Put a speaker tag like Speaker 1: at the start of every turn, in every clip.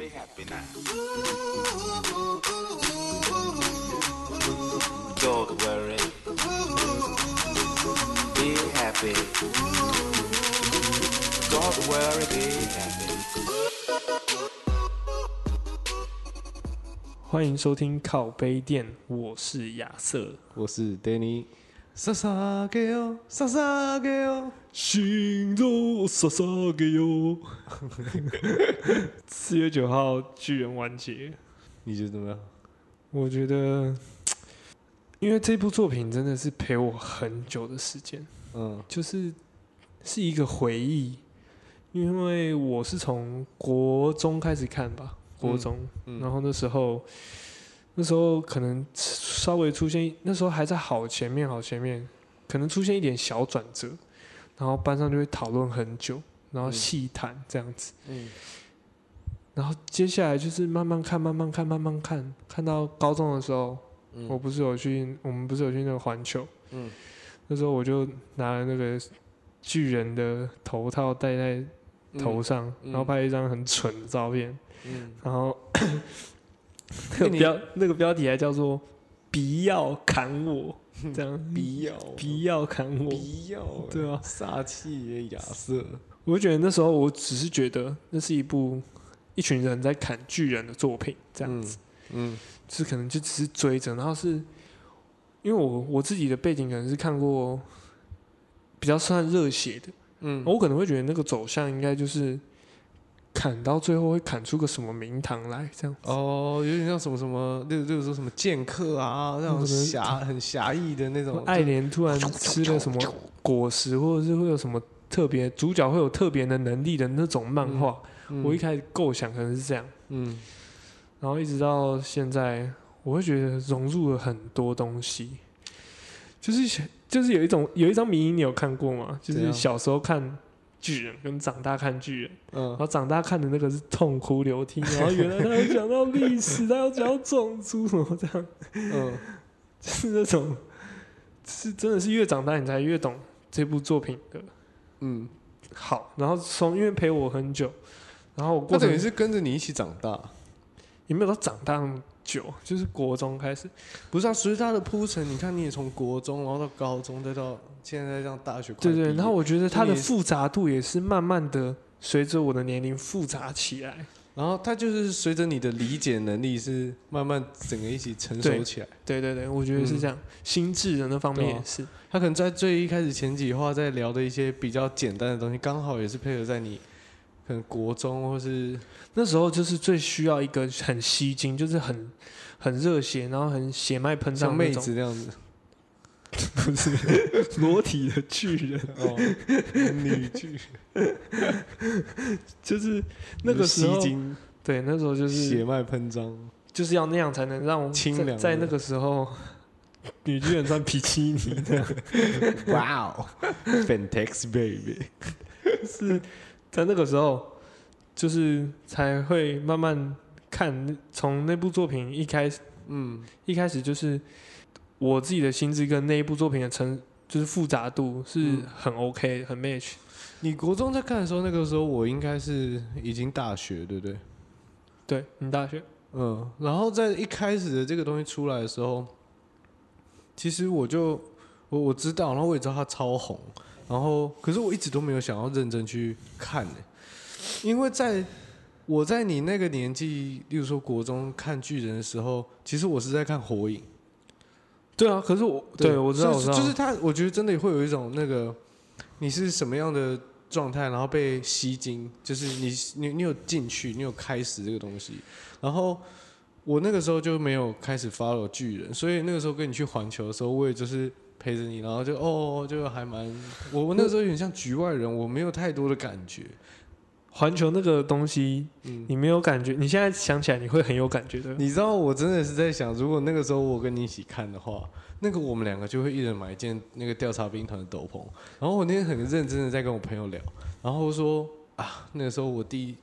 Speaker 1: Be happy now. Don't worry. Be happy. Don't worry, be happy.
Speaker 2: 欢迎收听靠杯店，我是亚瑟。
Speaker 3: 我是 Danny。撒撒给哦，撒撒给哦，
Speaker 2: 心中傻傻给哟。四月九号巨人完结，
Speaker 3: 你觉得怎么样？
Speaker 2: 我觉得，因为这部作品真的是陪我很久的时间，
Speaker 3: 嗯
Speaker 2: 就是是一个回忆。因为我是从国中开始看吧，国中，
Speaker 3: 嗯
Speaker 2: 然后那时候，那时候可能稍微出现，那时候还在好前面，好前面，可能出现一点小转折，然后班上就会讨论很久，然后
Speaker 3: 嗯
Speaker 2: 细谈这样子，
Speaker 3: 嗯。
Speaker 2: 然后接下来就是慢慢看，慢慢看，慢慢看，看到高中的时候，
Speaker 3: 嗯。
Speaker 2: 我不是有去，我们不是有去那个环球，
Speaker 3: 嗯。
Speaker 2: 那时候我就拿了那个巨人的头套戴在头上，
Speaker 3: 嗯。
Speaker 2: 然后拍一张很蠢的照片，
Speaker 3: 嗯，
Speaker 2: 然后 那个标那个标题还叫做“不要砍我”，这样。
Speaker 3: 必要。
Speaker 2: 不要砍我。
Speaker 3: 必要，
Speaker 2: 对啊。
Speaker 3: 煞气的亚瑟，
Speaker 2: 我就觉得那时候我只是觉得那是一部一群人在砍巨人的作品，这样子，
Speaker 3: 嗯。
Speaker 2: 就是可能就只是追着，然后是因为我我自己的背景可能是看过比较算热血的，
Speaker 3: 嗯。
Speaker 2: 我可能会觉得那个走向应该就是砍到最后会砍出个什么名堂来，这样。
Speaker 3: 哦，有点像什么什么，例如例如说什么剑客啊，那种侠很侠义的那种，
Speaker 2: 爱莲突然吃了什么果实，或者是会有什么特别主角会有特别的能力的那种漫画，
Speaker 3: 嗯
Speaker 2: 我一开始构想可能是这样，
Speaker 3: 嗯。
Speaker 2: 然后一直到现在，我会觉得融入了很多东西，就是就是有一种有一张迷影你有看过吗？就是小时候看巨人跟长大看巨人，嗯然
Speaker 3: 嗯
Speaker 2: 后长大看的那个是痛哭流涕，然后原来他有讲到历史，他有讲到种族什么这样。
Speaker 3: 嗯
Speaker 2: 是那种，是真的是越长大你才越懂这部作品的
Speaker 3: 嗯，
Speaker 2: 好。然后从因为陪我很久，然后我过程
Speaker 3: 他等于是跟着你一起长大，
Speaker 2: 也没有到长大那么久，就是国中开始。
Speaker 3: 不是啊？随着他的铺陈，你看你也从国中，然后到高中，再到现在这样大学
Speaker 2: 对对，然后我觉得它的复杂度也是慢慢的随着我的年龄复杂起来。
Speaker 3: 然后它就是随着你的理解能力是慢慢整个一起成熟起来。
Speaker 2: 对对对，我觉得是这样，心智的那方面也是。
Speaker 3: 他可能在最一开始前几话在聊的一些比较简单的东西，刚好也是配合在你可能国中或是
Speaker 2: 那时候就是最需要一个很吸睛，就是很很热血，然后很血脉喷
Speaker 3: 像妹
Speaker 2: 张那种，
Speaker 3: 子这样子
Speaker 2: 不是裸体的巨人。
Speaker 3: 哦，女巨人。
Speaker 2: 就是那个时候对，那时候就是
Speaker 3: 血脉喷张，
Speaker 2: 就是要那样才能让
Speaker 3: 清凉
Speaker 2: 在那个时候，女巨人穿比基尼这样，
Speaker 3: 哇哦，fantastic baby，
Speaker 2: 是在那个时候，就是才会慢慢看从那部作品一开始
Speaker 3: 嗯。
Speaker 2: 一开始就是我自己的心智跟那一部作品的成就是复杂度是
Speaker 3: 嗯。
Speaker 2: 很 OK 很 match，
Speaker 3: 你国中在看的时候，那个时候我应该是已经大学，对不对？
Speaker 2: 对你大学。
Speaker 3: 嗯，然后在一开始的这个东西出来的时候，其实我就我我知道，然后我也知道它超红，然后可是我一直都没有想要认真去看呢、因为在我在你那个年纪，例如说国中看巨人的时候，其实我是在看火影，
Speaker 2: 对啊，可是我对我知道我知道，
Speaker 3: 就是他，我觉得真的会有一种那个你是什么样的状态，然后被吸睛，就是你你你有进去，你有开始这个东西，然后我那个时候就没有开始 follow 巨人，所以那个时候跟你去环球的时候，我也就是陪着你，然后就哦就还蛮我我那个时候有点像局外人，我没有太多的感觉，
Speaker 2: 环球那个东西
Speaker 3: 嗯。
Speaker 2: 你没有感觉，你现在想起来你会很有感觉的。
Speaker 3: 你知道，我真的是在想，如果那个时候我跟你一起看的话，那个我们两个就会一人买一件那个调查兵团的斗篷。然后我那天很认真的在跟我朋友聊，然后说啊，那个时候我弟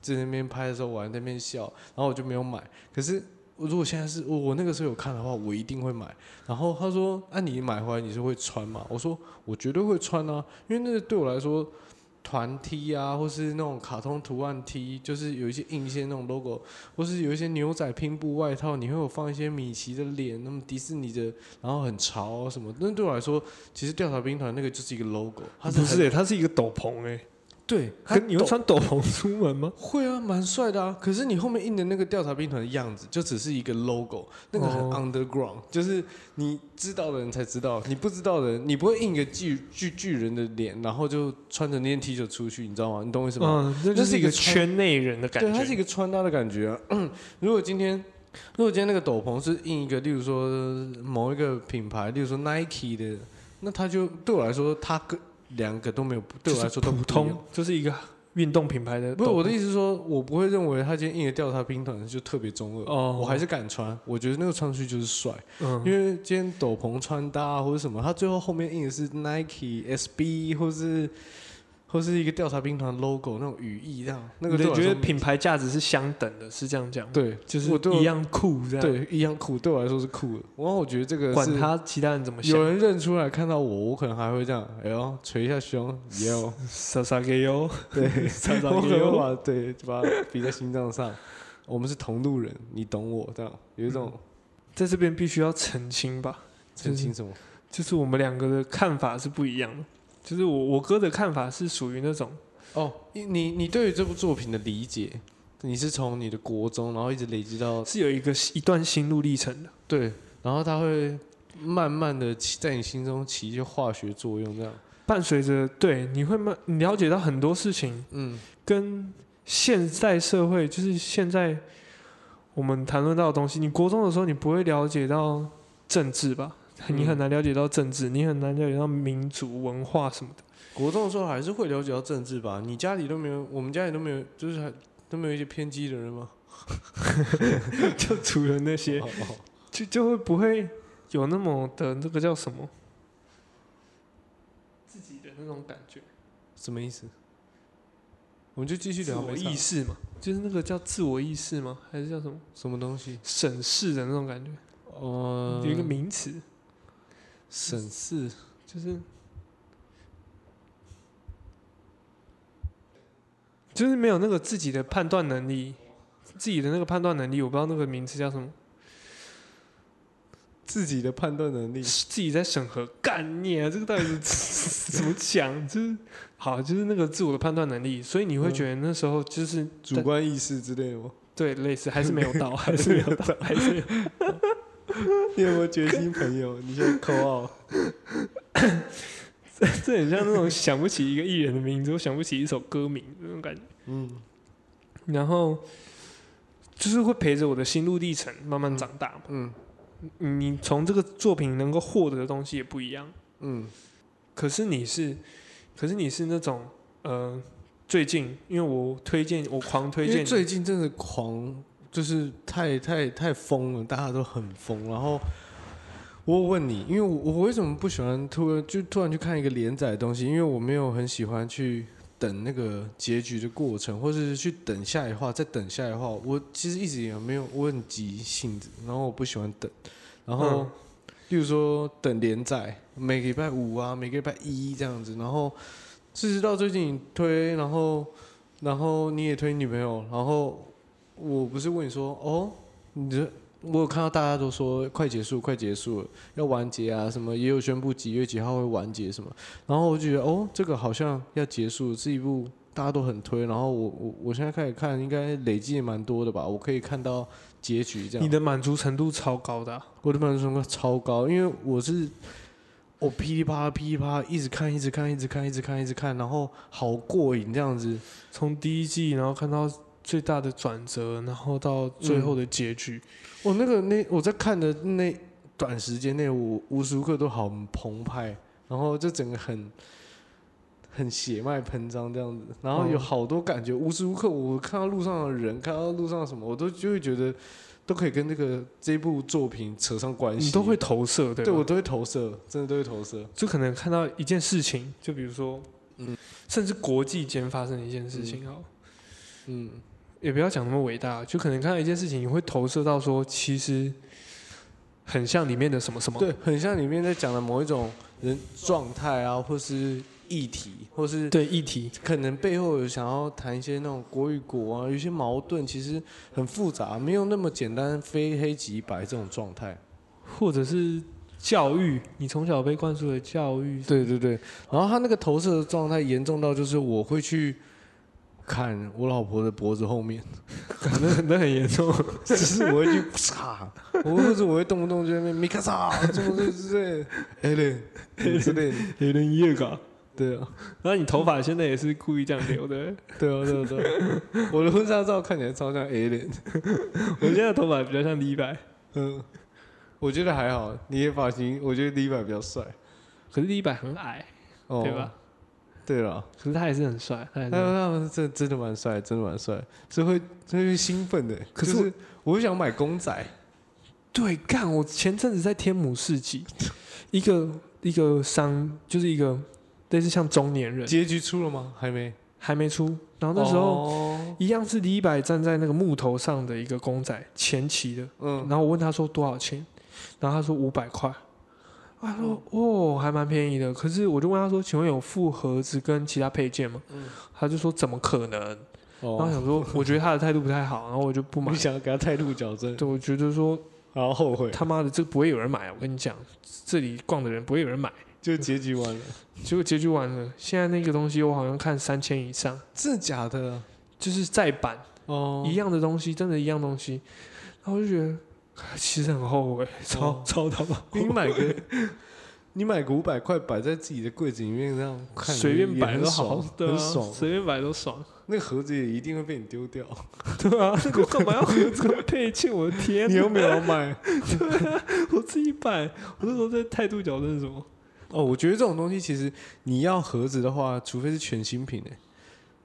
Speaker 3: 在那边拍的时候，我还在那边笑，然后我就没有买。可是我如果现在是我我那个时候有看的话，我一定会买。然后他说，那、你买回来你是会穿吗？我说我绝对会穿啊，因为那个对我来说。团 T 啊，或是那种卡通图案 T，就是有一些硬线那种 logo，或是有一些牛仔拼布外套，你会有放一些米奇的脸，那么迪士尼的，然后很潮什么。那对我来说，其实调查兵团那个就是一个 logo，它
Speaker 2: 不是欸，它是一个斗篷哎，
Speaker 3: 对，
Speaker 2: 你会穿斗篷出门吗？
Speaker 3: 会啊，蛮帅的啊。可是你后面印的那个调查兵团的样子，就只是一个 logo，那个很
Speaker 2: 哦
Speaker 3: underground，、就是你知道的人才知道，你不知道的人，你不会印一个巨巨巨人的脸，然后就穿着那件 T 恤出去，你知道吗？你懂我意思吗？
Speaker 2: 嗯，那就是一个圈内人的感觉
Speaker 3: 对，
Speaker 2: 觉。
Speaker 3: 它是一个穿搭的感觉啊。如果今天，如果今天那个斗篷是印一个，例如说某一个品牌，例如说 Nike 的，那它就对我来说，它跟两个都没有，对我来说都
Speaker 2: 普通，就是一个运动品牌的。
Speaker 3: 不是我的意思是说，我不会认为他今天印的调查兵团就特别中二，
Speaker 2: 哦。
Speaker 3: 我还是敢穿，我觉得那个穿出去就是帅，
Speaker 2: 嗯，
Speaker 3: 因为今天斗篷穿搭啊或者什么，他最后后面印的是 Nike、SB 或是或是一个调查兵团 logo 那种语义这样，那个
Speaker 2: 你觉得品牌价值是相等的，是这样讲吗？，
Speaker 3: 对，
Speaker 2: 就是一样酷这样。，
Speaker 3: 对一样酷，对我来说是酷的。然后我觉得这个
Speaker 2: 管他其他人怎么想有，
Speaker 3: 人认出来看到我，我可能还会这样，哎呦捶一下胸，也有，
Speaker 2: 撒撒给哟，
Speaker 3: 对，
Speaker 2: 撒撒给哟。
Speaker 3: 把对就把它比在心脏上。我们是同路人，你懂我，这样有一种
Speaker 2: 在这边必须要澄清吧，
Speaker 3: 澄清什么？
Speaker 2: 就是我们两个的看法是不一样的。就是我我哥的看法是属于那种，
Speaker 3: 哦，你你你对于这部作品的理解，你是从你的国中，然后一直累积到
Speaker 2: 是有一个一段心路历程的。
Speaker 3: 对，然后他会慢慢的起在你心中起一些化学作用，这样。
Speaker 2: 伴随着对，你会慢你了解到很多事情
Speaker 3: 嗯，
Speaker 2: 跟现在社会，就是现在我们谈论到的东西。你国中的时候，你不会了解到政治吧？你很难了解到政治，你很难了解到民族文化什么的。
Speaker 3: 国中的时候还是会了解到政治吧？你家里都没有，我们家里都没有，就是还都没有一些偏激的人吗？
Speaker 2: 就除了那些，
Speaker 3: 哦哦
Speaker 2: 就就会不会有那么的那个叫什么自己的那种感觉，
Speaker 3: 什么意思？我们就继续聊自
Speaker 2: 我意识嘛，就是那个叫自我意识吗？还是叫什么
Speaker 3: 什么东西？
Speaker 2: 审视的那种感觉？
Speaker 3: 呃，
Speaker 2: 有一个名词，
Speaker 3: 审视，
Speaker 2: 就是就是没有那个自己的判断能力，自己的那个判断能力，我不知道那个名词叫什么，
Speaker 3: 自己的判断能力。
Speaker 2: 自己在审核概念啊，这个到底是 怎么讲？就是好，就是那个自我的判断能力，所以你会觉得那时候就是
Speaker 3: 主观意识之类的吗？
Speaker 2: 对类似 还是没有到，还是没有到，还是没有。
Speaker 3: 你有没有决心朋友？你先扣号。
Speaker 2: 这这很像那种想不起一个艺人的名字，我想不起一首歌名那种感觉。
Speaker 3: 嗯，
Speaker 2: 然后就是会陪着我的心路历程慢慢长大嘛。
Speaker 3: 嗯
Speaker 2: 你从这个作品能够获得的东西也不一样。
Speaker 3: 嗯
Speaker 2: 可是你是，可是你是那种呃，最近因为我推荐，我狂推荐，
Speaker 3: 最近真的狂，就是太太太疯了，大家都很疯。然后我问你，因为我我为什么不喜欢突然就突然去看一个连载的东西？因为我没有很喜欢去等那个结局的过程，或者是去等下一话，再等下一话。我其实一直也没有，我很急性子，然后我不喜欢等。然后，
Speaker 2: 嗯
Speaker 3: 例如说等连载，每个礼拜五啊，每个礼拜一这样子，然后事实到最近你推，然后然后你也推女朋友，然后我不是问你说，哦，你这我有看到大家都说快结束，快结束了，要完结啊，什么也有宣布几月几号会完结什么，然后我就觉得哦，这个好像要结束，是一部大家都很推，然后我我我现在开始看，应该累积也蛮多的吧，我可以看到结局这样
Speaker 2: 你。的满足程度超高的啊、
Speaker 3: 我的满足程度超高，因为我是我噼里啪啦噼里啪啦一直看，一直看，一直看，一直看，一直看，然后好过瘾这样子。
Speaker 2: 从第一季然后看到最大的转折，然后到最后的结局，
Speaker 3: 我那个那我在看的那短时间内，我无时无刻都好澎湃，然后就整个很很血脉喷张这样子，然后有
Speaker 2: 哦
Speaker 3: 好多感觉，无时无刻我看到路上的人，看到路上什么，我都就会觉得都可以跟这个这部作品扯上关系，
Speaker 2: 你都会投射，对
Speaker 3: 我都会投射，真的都会投射。
Speaker 2: 就可能看到一件事情，就比如说，
Speaker 3: 嗯。
Speaker 2: 甚至国际间发生的一件事情，好，
Speaker 3: 嗯，
Speaker 2: 也不要讲那么伟大，就可能看到一件事情，你会投射到说，其实很像里面的什么什么，
Speaker 3: 对，很像里面在讲的某一种人状态啊，或是议题，或是
Speaker 2: 对议题，
Speaker 3: 可能背后有想要谈一些那种国与国啊，有一些矛盾，其实很复杂，没有那么简单非黑即白这种状态。
Speaker 2: 或者是教育，你从小被灌输的教育，
Speaker 3: 对对对，然后他那个投射的状态严重到就是我会去砍我老婆的脖子后面，
Speaker 2: 那那很严重。
Speaker 3: 只是我会去擦，我或者我会动不动就在那边米卡萨，什么之之类的，哎嘞之类的，
Speaker 2: 有点夜感。
Speaker 3: 对啊，
Speaker 2: 那你头发现在也是故意这样留的，
Speaker 3: 对啊对啊对啊，我的婚纱照看起来超像 A 脸，
Speaker 2: 我现在头发比较像李白，
Speaker 3: 嗯，我觉得还好，你的发型我觉得李白比较帅，
Speaker 2: 可是李白很矮，
Speaker 3: 哦，
Speaker 2: 对吧？？
Speaker 3: 对了。
Speaker 2: 可是他也是很帅，他也是
Speaker 3: 他他们真真的蛮帅，真的蛮帅，这会这会兴奋的。
Speaker 2: 可
Speaker 3: 是是我会想买公仔，
Speaker 2: 对，干！我前阵子在天母市集，一个一个商，就是一个类似像中年人，
Speaker 3: 结局出了吗？还没。
Speaker 2: 还没出。然后那时候、
Speaker 3: 哦
Speaker 2: 一样是李白站在那个木头上的一个公仔，前期的。
Speaker 3: 嗯，
Speaker 2: 然后我问他说多少钱，然后他说五百块。他说哦，还蛮便宜的。可是我就问他说，请问有附盒子跟其他配件吗？
Speaker 3: 嗯
Speaker 2: 他就说怎么可能？然后
Speaker 3: 哦，
Speaker 2: 想说，我觉得他的态度不太好，然后我就不 买
Speaker 3: 你。想要给他态度矫正，
Speaker 2: 对，我觉得说
Speaker 3: 然后后悔，
Speaker 2: 他妈的，这不会有人买。我跟你讲，这里逛的人不会有人买。
Speaker 3: 就结局完了。
Speaker 2: 结果结局完了，现在那个东西我好像看三千以上，
Speaker 3: 真的假的？
Speaker 2: 就是再版、
Speaker 3: 哦，
Speaker 2: 一样的东西，真的一样东西。然后我就觉得其实很后悔，超、
Speaker 3: 哦
Speaker 2: 超他妈
Speaker 3: 你买个，你买个五百块摆在自己的柜子里面，这样看
Speaker 2: 随便摆都好
Speaker 3: 爽，，
Speaker 2: 对啊
Speaker 3: 很爽。
Speaker 2: 随便摆都爽。
Speaker 3: 那个盒子也一定会被你丢掉，
Speaker 2: 对啊，那个我干嘛要盒子跟配件？我的天！
Speaker 3: 你又没有要买。
Speaker 2: 我自己摆，我那时候在态度矫正什么？
Speaker 3: 哦，我觉得这种东西其实你要盒子的话，除非是全新品诶、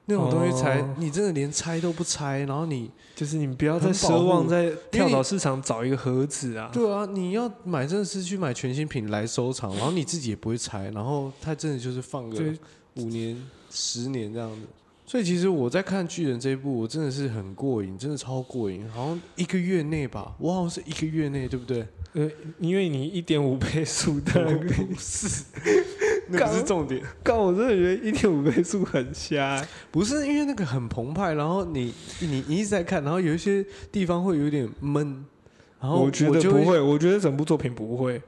Speaker 3: 那种东西才、
Speaker 2: 哦
Speaker 3: 你真的连拆都不拆，然后你
Speaker 2: 就是你不要再奢望在跳蚤市场找一个盒子啊！
Speaker 3: 对啊，你要买真的是去买全新品来收藏，然后你自己也不会拆，然后它真的就是放个五年、十年这样子。所以其实我在看巨人这一部，我真的是很过瘾，真的超过瘾，好像一个月内吧，我好像是一个月内，对不对？
Speaker 2: 呃，因为你一点五倍速的那个，
Speaker 3: 不是，那不是重点，
Speaker 2: 干，我真的觉得一点五倍速很瞎欸。
Speaker 3: 不是因为那个很澎湃，然后你你你一直在看，然后有一些地方会有点闷，然后
Speaker 2: 我觉得
Speaker 3: 就
Speaker 2: 不会，我觉得整部作品不会。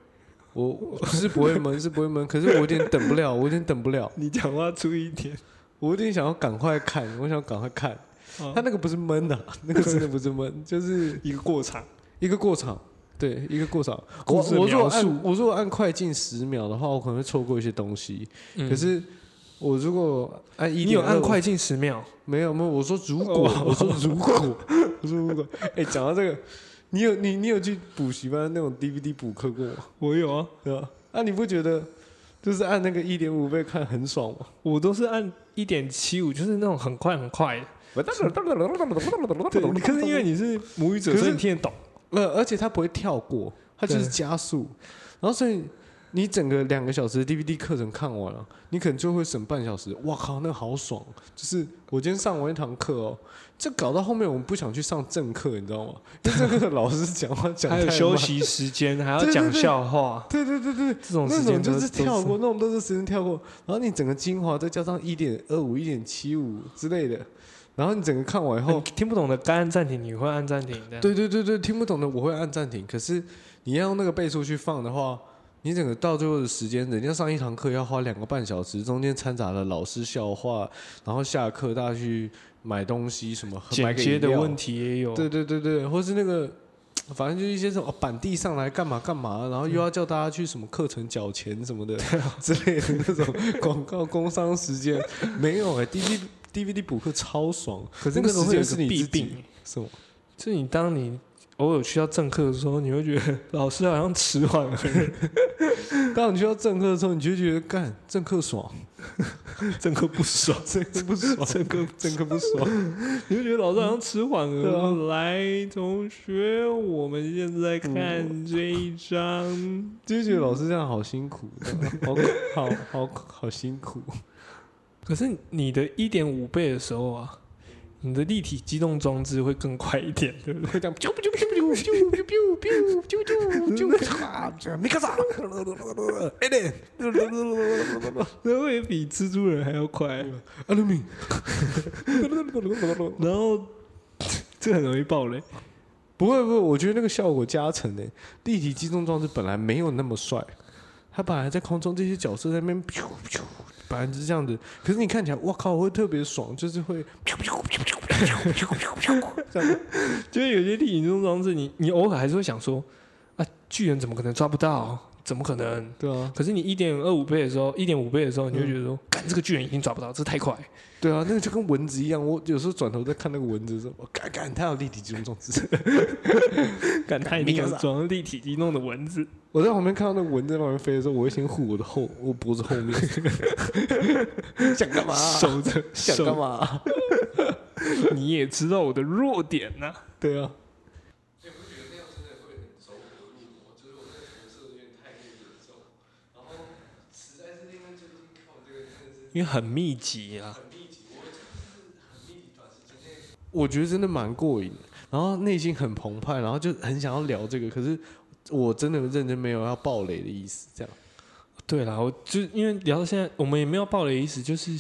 Speaker 3: 我我是不会闷，是不会闷，可是我有点等不了，我有点等不了，
Speaker 2: 你讲话注意一点。
Speaker 3: 我有点想要赶快看，我想赶快看。
Speaker 2: 他
Speaker 3: 他那个不是闷呐、那个真的不是闷，就是
Speaker 2: 一个过场，
Speaker 3: 一个过场，对，一个过场。我我如果按我如果按快进十秒的话，我可能会错过一些东西。
Speaker 2: 嗯
Speaker 3: 可是我如果按一，
Speaker 2: 你有按快？进十秒，
Speaker 3: 没有没有，我说如果，
Speaker 2: 哦
Speaker 3: 我说如果，我说如果。哎，讲到这个，你有你你有去补习班那种 DVD 补课过吗？
Speaker 2: 我有啊，
Speaker 3: 对吧？啊，你不觉得就是按那个一点五倍看很爽吗？
Speaker 2: 我都是按一点七五，就是那种很快很快的。对，可是因为你是母语者，
Speaker 3: 可是
Speaker 2: 所以你听得懂。
Speaker 3: 呃，而且它不会跳过，它就是加速，然后所以你整个两个小时的 DVD 课程看完了，你可能就会省半小时。哇靠，那个好爽！就是我今天上完一堂课哦，这搞到后面我们不想去上正课，你知道吗？因为正课的老师讲话讲
Speaker 2: 还有，休息时间，还要讲笑话，
Speaker 3: 对对对对，
Speaker 2: 这种时
Speaker 3: 那种就是跳
Speaker 2: 都
Speaker 3: 过，那种都是时间跳过，然后你整个精华再加上一点二五、一点七五之类的，然后你整个看完以后
Speaker 2: 你，听不懂的该按暂停，你会按暂停的。
Speaker 3: 对对对对，听不懂的我会按暂停。可是你要用那个倍数去放的话，你整个到最后的时间，人家上一堂课要花两个半小时，中间掺杂了老师笑话，然后下课大家去买东西什么，买
Speaker 2: 剪接的问题也有。
Speaker 3: 对对对对，或是那个。反正就是一些什么哦板地上来干嘛干嘛，然后又要叫大家去什么课程缴钱什么的 之类的那种广告工商时间，没有哎、d v d DVD 补课超爽，
Speaker 2: 可是
Speaker 3: 那个时间是你自己
Speaker 2: 病，
Speaker 3: 什么？
Speaker 2: 就是你当你偶尔去到正课的时候，你会觉得老师好像迟缓了，
Speaker 3: 当你去到正课的时候，你就会觉得干正课爽，
Speaker 2: 正课不爽，
Speaker 3: 正课不爽，正课正课不爽。
Speaker 2: 你就觉得老师好像迟缓了。来，同学，我们现在看这一章。
Speaker 3: 就会觉得老师这样好辛苦，好好好好辛苦。
Speaker 2: 可是你的一点五倍的时候啊，你的立体机动装置会更快一点，对不对？
Speaker 3: 会这样啾不啾啾啾，啾啾啾啾啾啾啾啊，米卡萨，哎嘞，
Speaker 2: 那会比蜘蛛人还要快，
Speaker 3: 阿鲁米，
Speaker 2: 然后这很容易爆雷。
Speaker 3: 不会不会，我觉得那个效果加成的立体机动装置本来没有那么帅，他本来在空中这些角色在那边咻咻，本来就是这样子，可是你看起来，我靠，会特别爽，就是会，
Speaker 2: 就是有些电影这种装置，你你偶尔还是会想说，啊，巨人怎么可能抓不到、怎么可能？
Speaker 3: 对啊，
Speaker 2: 可是你一点二五倍的时候，一点五倍的时候，你就觉得说，干这个巨人已经抓不到，这太快。
Speaker 3: 对啊，那个就跟蚊子一样。我有时候转头在看那个蚊子的时候，我干干，它有立体机动装置。
Speaker 2: 干它一定有装立体机动的蚊子。
Speaker 3: 我在旁边看到那个蚊子在旁边飞的时候，我会先护我的后，我脖子后面。想干嘛？
Speaker 2: 守着，
Speaker 3: 想干嘛？
Speaker 2: 你也知道我的弱点呐、
Speaker 3: 对啊。
Speaker 2: 因为很密集啊。
Speaker 3: 我觉得真的蛮过瘾的，然后内心很澎湃，然后就很想要聊这个，可是我真的认真没有要暴雷的意思，这样。
Speaker 2: 对啦，我就因为聊到现在，我们也没有暴雷的意思，就是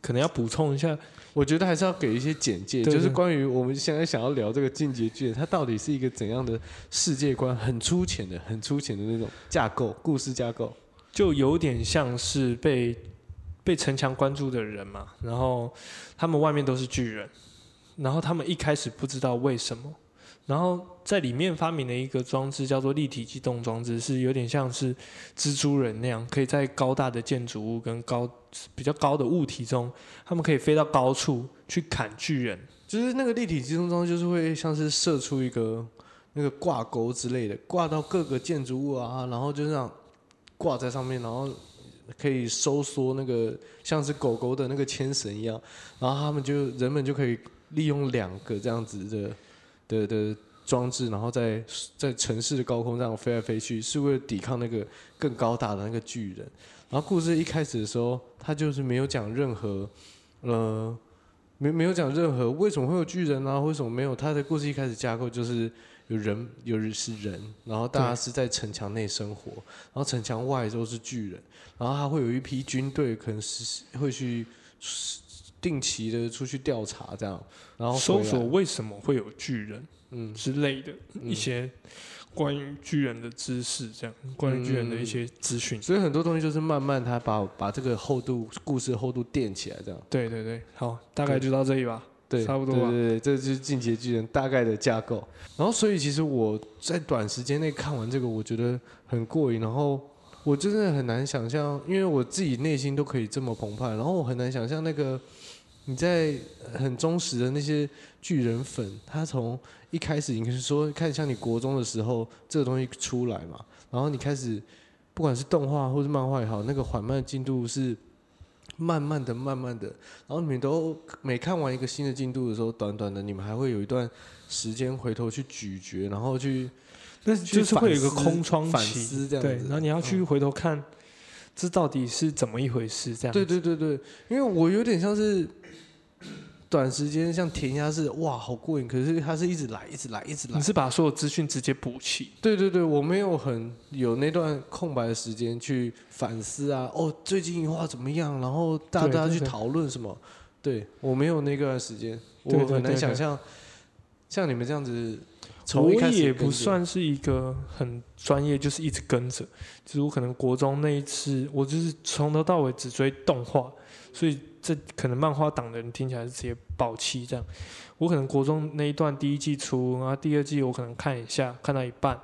Speaker 2: 可能要补充一下，
Speaker 3: 我觉得还是要给一些简介，就是关于我们现在想要聊这个进阶剧，它到底是一个怎样的世界观，很粗浅的、很粗浅的那种架构、故事架构。
Speaker 2: 就有点像是被被城墙关注的人嘛，然后他们外面都是巨人，然后他们一开始不知道为什么，然后在里面发明了一个装置叫做立体机动装置，是有点像是蜘蛛人那样，可以在高大的建筑物跟高比较高的物体中，他们可以飞到高处去砍巨人。
Speaker 3: 就是那个立体机动装置，就是会像是射出一个那个挂钩之类的，挂到各个建筑物啊，然后就这样挂在上面，然后可以收缩那个像是狗狗的那个牵绳一样，然后他们就人们就可以利用两个这样子的的的装置，然后在在城市的高空这样飞来飞去，是为了抵抗那个更高大的那个巨人。然后故事一开始的时候，他就是没有讲任何呃。没没有讲任何为什么会有巨人啊？为什么没有？他的故事一开始架构就是有人，有人是人，然后大家是在城墙内生活，然后城墙外都是巨人，然后他会有一批军队，可能是会去定期的出去调查这样，然后
Speaker 2: 搜索为什么会有巨人
Speaker 3: 嗯
Speaker 2: 之类的一些关于巨人的知识，这样关于巨人的一些资讯。
Speaker 3: 所以很多东西就是慢慢他把把这个厚度故事厚度垫起来这样。
Speaker 2: 对对对，好，大概就到这里吧。
Speaker 3: 对，
Speaker 2: 差不多吧
Speaker 3: 对对对，这就是《进击的巨人》大概的架构。然后，所以其实我在短时间内看完这个，我觉得很过瘾。然后我真的很难想象，因为我自己内心都可以这么澎湃，然后我很难想象那个你在很忠实的那些巨人粉，他从一开始你是说开始像你国中的时候，这个东西出来嘛，然后你开始不管是动画或是漫画也好，那个缓慢的进度是。慢慢的、慢慢的，然后你们都每看完一个新的进度的时候，短短的，你们还会有一段时间回头去咀嚼，然后去
Speaker 2: 那就是会有一个空窗
Speaker 3: 反
Speaker 2: 期，
Speaker 3: 思这样子
Speaker 2: 对，然后你要去回头看，这到底是怎么一回事？这样
Speaker 3: 对对对对，因为我有点像是短时间像填鸭式，哇，好过瘾，可是它是一直来，一直来，一直来
Speaker 2: 你。是把所有资讯直接补齐，
Speaker 3: 对对对，我没有很有那段空白的时间去反思啊，哦，最近一话怎么样？然后大
Speaker 2: 对对对
Speaker 3: 大家去讨论什么？对我没有那段时间，我很难想象像你们这样子。
Speaker 2: 我
Speaker 3: 从一开始
Speaker 2: 也不算是一个很专业，就是一直跟着。就是我可能国中那一次，我就是从头到尾只追动画，所以这可能漫画党的人听起来是直接爆气这样。我可能国中那一段第一季出，然后第二季我可能看一下，看到一半，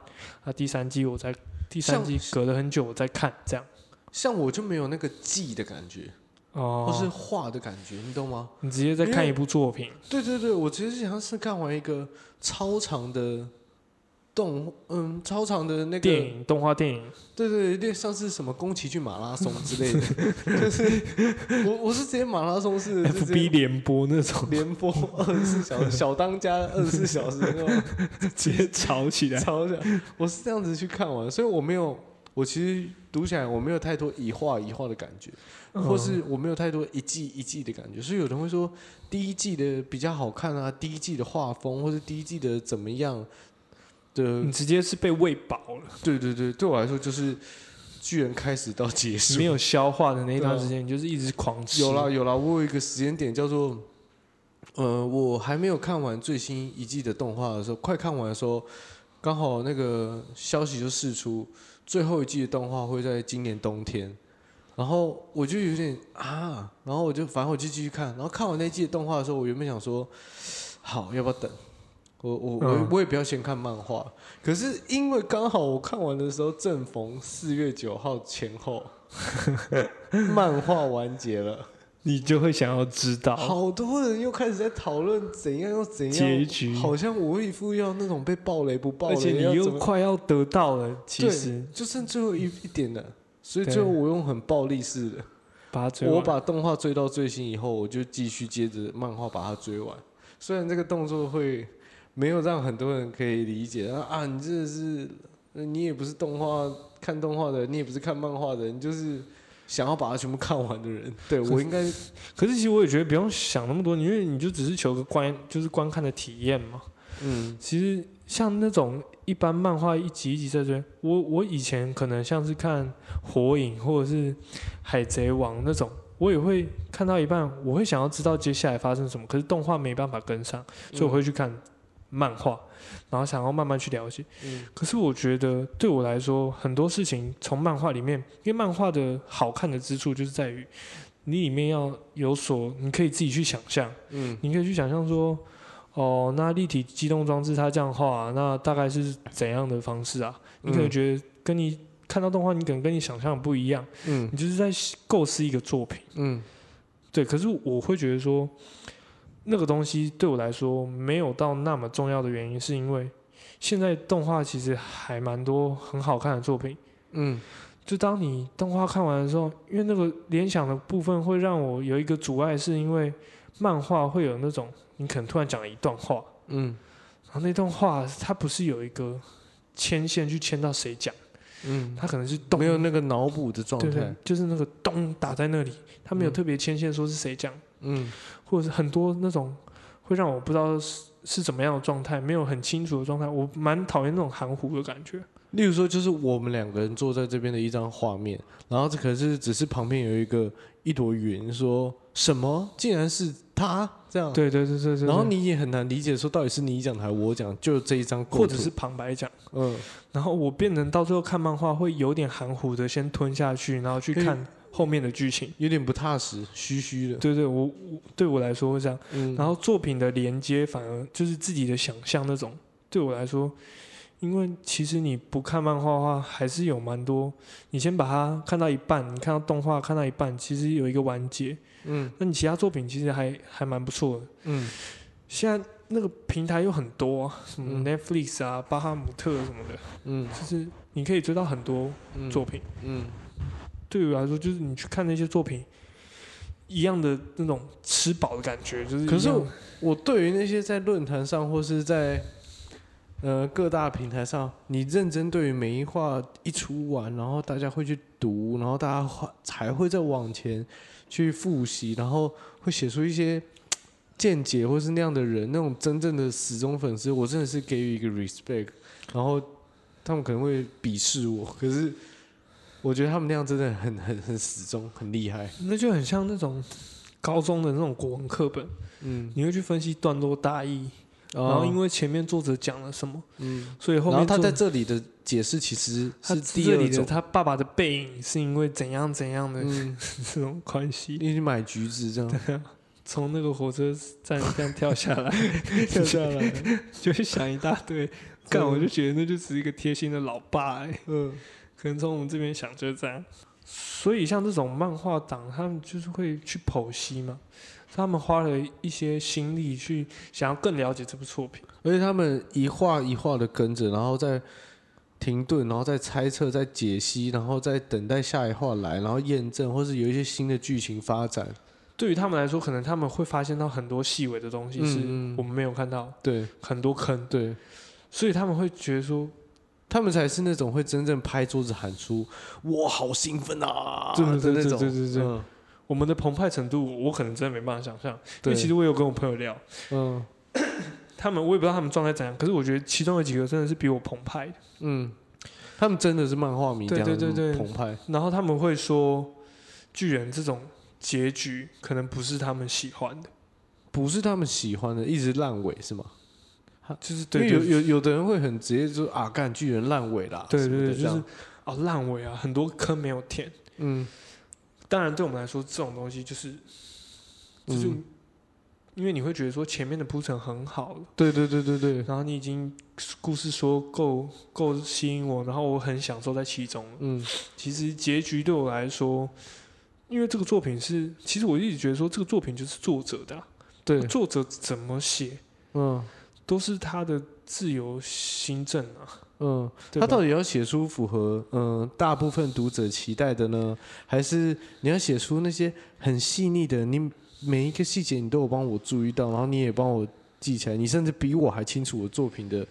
Speaker 2: 啊，第三季我在第三季隔了很久我再看这样。
Speaker 3: 像我就没有那个记的感觉，
Speaker 2: 哦，
Speaker 3: 或是画的感觉，你懂吗？
Speaker 2: 你直接在看一部作品，
Speaker 3: 对对对，我其实像是看完一个超长的动，嗯，超长的那个
Speaker 2: 电，影、动画电影，
Speaker 3: 对对对，像是什么宫崎骏马拉松之类的，就是我我是直接马拉松式的就直接
Speaker 2: FB 联播那种，
Speaker 3: 联播二十四小时，小当家二十四小时那种。
Speaker 2: 直接吵起来。
Speaker 3: 吵起来，我是这样子去看完，所以我没有，我其实读起来我没有太多一画一画的感觉，或是我没有太多一季一季的感觉，所以有人会说第一季的比较好看啊，第一季的画风或者第一季的怎么样，的
Speaker 2: 你直接是被喂饱了，
Speaker 3: 对对对，对我来说就是巨人开始到结束
Speaker 2: 没有消化的那一段时间，你就是一直狂吃。
Speaker 3: 有啦有啦，我有一个时间点叫做，呃，我还没有看完最新一季的动画的时候，快看完的时候，刚好那个消息就释出，最后一季的动画会在今年冬天，然后我就有点啊，然后我就反正我就继续看，然后看完那季的动画的时候，我原本想说，好要不要等？我我我
Speaker 2: 嗯。
Speaker 3: 我也不要先看漫画，可是因为刚好我看完的时候正逢四月九号前后，漫画完结了。
Speaker 2: 你就会想要知道。
Speaker 3: 好多人又开始在讨论怎样又怎样
Speaker 2: 结局。
Speaker 3: 好像我一副要那种被暴雷不暴雷，
Speaker 2: 而且你又快要得到了，其实。
Speaker 3: 就剩最后一一点了，所以最后我用很暴力式的，
Speaker 2: 把它追完。
Speaker 3: 我把动画追到最新以后，我就继续接着漫画把它追完。虽然这个动作会没有让很多人可以理解啊啊，你真的是呃你也不是动画看动画的，你也不是看漫画的，你就是想要把它全部看完的人。对我应该
Speaker 2: 可是其实我也觉得不用想那么多，因为你就只是求个观，就是观看的体验嘛。
Speaker 3: 嗯
Speaker 2: 其实像那种一般漫画一集一集在追，我我以前可能像是看火影或者是海贼王那种，我也会看到一半，我会想要知道接下来发生什么，可是动画没办法跟上，所以我会去看漫画，然后想要慢慢去了解。
Speaker 3: 嗯。
Speaker 2: 可是我觉得对我来说，很多事情从漫画里面，因为漫画的好看的之处就是在于，你里面要有所，你可以自己去想象，
Speaker 3: 嗯。
Speaker 2: 你可以去想象说，哦，那立体机动装置它这样画，那大概是怎样的方式啊？你可能
Speaker 3: 嗯
Speaker 2: 觉得跟你看到动画，你可能跟你想象的不一样，
Speaker 3: 嗯。
Speaker 2: 你就是在构思一个作品。
Speaker 3: 嗯。
Speaker 2: 对，可是我会觉得说，那个东西对我来说没有到那么重要的原因，是因为现在动画其实还蛮多很好看的作品。
Speaker 3: 嗯
Speaker 2: 就当你动画看完的时候，因为那个联想的部分会让我有一个阻碍，是因为漫画会有那种你可能突然讲了一段话，
Speaker 3: 嗯
Speaker 2: 然后那段话它不是有一个牵线去牵到谁讲，
Speaker 3: 嗯，
Speaker 2: 它可能是动
Speaker 3: 没有那个脑补的状
Speaker 2: 对对
Speaker 3: 态，，
Speaker 2: 就是那个咚打在那里，它没有
Speaker 3: 嗯
Speaker 2: 特别牵线说是谁讲。
Speaker 3: 嗯
Speaker 2: 或者是很多那种会让我不知道是是怎么样的状态，没有很清楚的状态，我蛮讨厌那种含糊的感觉。
Speaker 3: 例如说，就是我们两个人坐在这边的一张画面，然后这可是只是旁边有一个一朵云，说什么？竟然是他？这样，
Speaker 2: 对对对对对。
Speaker 3: 然后你也很难理解说到底是你讲还是我讲，就这一张
Speaker 2: 或者是旁白讲，
Speaker 3: 嗯。
Speaker 2: 然后我变成到最后看漫画会有点含糊的先吞下去，然后去看后面的剧情。
Speaker 3: 有点不踏实，虚虚的，
Speaker 2: 对对，我我对我来说会这样。
Speaker 3: 嗯，
Speaker 2: 然后作品的连接反而就是自己的想象那种，对我来说，因为其实你不看漫画的话，还是有蛮多。你先把它看到一半，你看到动画看到一半，其实有一个完结。
Speaker 3: 嗯
Speaker 2: 那你其他作品其实还还蛮不错的。
Speaker 3: 嗯
Speaker 2: 现在那个平台有很多、啊，什么
Speaker 3: 嗯
Speaker 2: Netflix 啊、巴哈姆特什么的，
Speaker 3: 嗯
Speaker 2: 就是你可以追到很多
Speaker 3: 嗯
Speaker 2: 作品。
Speaker 3: 嗯
Speaker 2: 对我来说，就是你去看那些作品，一样的那种吃饱的感觉，就是。
Speaker 3: 可是我我对于那些在论坛上或是在呃各大平台上，你认真对于每一话一出完，然后大家会去读，然后大家会才会再往前去复习，然后会写出一些见解，或是那样的人，那种真正的死忠粉丝，我真的是给予一个 respect，然后他们可能会鄙视我，可是我觉得他们那样真的很很很始终，很厉害。
Speaker 2: 那就很像那种高中的那种国文课本，
Speaker 3: 嗯，
Speaker 2: 你会去分析段落大意，然后因
Speaker 3: 为
Speaker 2: 为前面作者讲了什么，
Speaker 3: 嗯。
Speaker 2: 所以后面
Speaker 3: 他在这里的解释其实是第
Speaker 2: 这里的
Speaker 3: 二种，
Speaker 2: 他爸爸的背影是因为怎样怎样的、
Speaker 3: 嗯，
Speaker 2: 这种关系，
Speaker 3: 你去买橘子这样，
Speaker 2: 从那个火车站这样跳下来，
Speaker 3: 跳下来，
Speaker 2: 就会想一大堆。干，我就觉得那就只是一个贴心的老爸哎、
Speaker 3: 嗯
Speaker 2: 可能从我们这边想就是这样。所以像这种漫画党，他们就是会去剖析嘛，他们花了一些心力去想要更了解这部作品。
Speaker 3: 而且他们一画一画的跟着，然后再停顿，然后再猜测，再解析，然后再等待下一话来，然后验证，或是有一些新的剧情发展。
Speaker 2: 对于他们来说，可能他们会发现到很多细微的东西是我们没有看到，
Speaker 3: 对
Speaker 2: 很多坑，
Speaker 3: 对，
Speaker 2: 所以他们会觉得说，
Speaker 3: 他们才是那种会真正拍桌子喊出“我好兴奋啊”
Speaker 2: 对对对
Speaker 3: 的那种。
Speaker 2: 对对对
Speaker 3: 嗯
Speaker 2: 我们的澎湃程度，我可能真的没办法想象。因
Speaker 3: 对，
Speaker 2: 为其实我有跟我朋友聊，
Speaker 3: 嗯
Speaker 2: 他们我也不知道他们状态怎样，可是我觉得其中有几个真的是比我澎湃的。
Speaker 3: 嗯，他们真的是漫画迷这
Speaker 2: 对
Speaker 3: 样
Speaker 2: 对对对
Speaker 3: 澎湃。
Speaker 2: 然后他们会说，巨人这种结局可能不是他们喜欢的，
Speaker 3: 不是他们喜欢的，一直烂尾是吗？
Speaker 2: 就是对对
Speaker 3: 有有的人会很直接说啊，干巨人烂尾啦，
Speaker 2: 对对对，就是
Speaker 3: 的这样。
Speaker 2: 哦烂尾啊，很多坑没有填。
Speaker 3: 嗯，
Speaker 2: 当然，对我们来说，这种东西就是就是、
Speaker 3: 嗯
Speaker 2: 因为你会觉得说前面的铺陈很好了，
Speaker 3: 对对对对对，
Speaker 2: 然后你已经故事说够够吸引我，然后我很享受在其中。
Speaker 3: 嗯。
Speaker 2: 其实结局对我来说，因为这个作品是，其实我一直觉得说这个作品就是作者的啊、
Speaker 3: 对，
Speaker 2: 作者怎么写
Speaker 3: 嗯
Speaker 2: 都是他的自由心证啊。
Speaker 3: 嗯，他到底要写出符合嗯大部分读者期待的呢，还是你要写出那些很细腻的，你每一个细节你都有帮我注意到，然后你也帮我记起来，你甚至比我还清楚我作品的，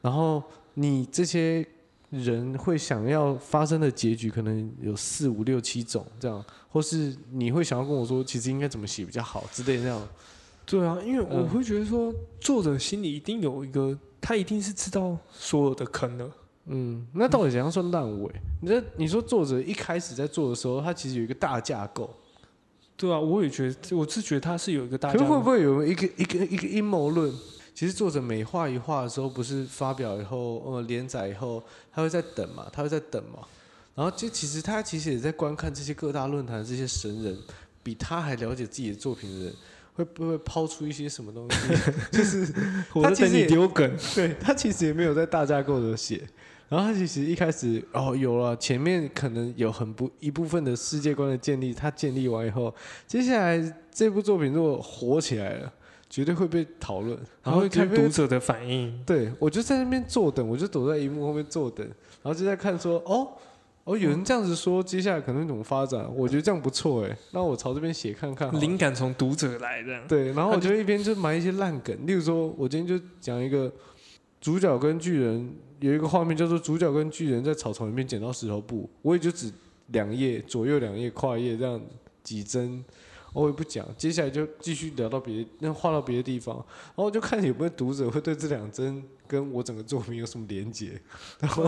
Speaker 3: 然后你这些人会想要发生的结局可能有四五六七种这样，或是你会想要跟我说，其实应该怎么写比较好之类的那样。
Speaker 2: 对啊，因为我
Speaker 3: 嗯
Speaker 2: 会觉得说，作者心里一定有一个，他一定是知道所有的坑的。
Speaker 3: 嗯，那到底怎样算烂尾？你这你说作者一开始在做的时候，他其实有一个大架构，
Speaker 2: 对啊，我也觉得，我是觉得他是有一个大
Speaker 3: 可是
Speaker 2: 家
Speaker 3: 会不会有一个一个一个阴谋论？其实作者每画一画的时候，不是发表以后，呃，连载以后，他会在等嘛，他会在等嘛。然后就其实他其实也在观看这些各大论坛这些神人，比他还了解自己的作品的人，会不会抛出一些什么东西？就是
Speaker 2: 我在等你丢梗，
Speaker 3: 对他其实也没有在大架构的写，然后他其实一开始哦有了前面可能有很不一部分的世界观的建立，他建立完以后，接下来这部作品如果火起来了，绝对会被讨论，
Speaker 2: 然后会看读者的反应。
Speaker 3: 对我就在那边坐等，我就躲在荧幕后面坐等，然后就在看说哦。哦，有人这样子说，接下来可能怎么发展？我觉得这样不错哎，那我朝这边写看看。
Speaker 2: 灵感从读者来的，
Speaker 3: 对，然后我
Speaker 2: 他就
Speaker 3: 就一边就埋一些烂梗，例如说，我今天就讲一个主角跟巨人有一个画面叫做主角跟巨人在草丛里面捡到石头布，我也就只两页左右两页跨页这样几帧，我也不讲，接下来就继续聊到别，那画到别的地方，然后我就看有没有读者会对这两帧跟我整个作品有什么连结，然后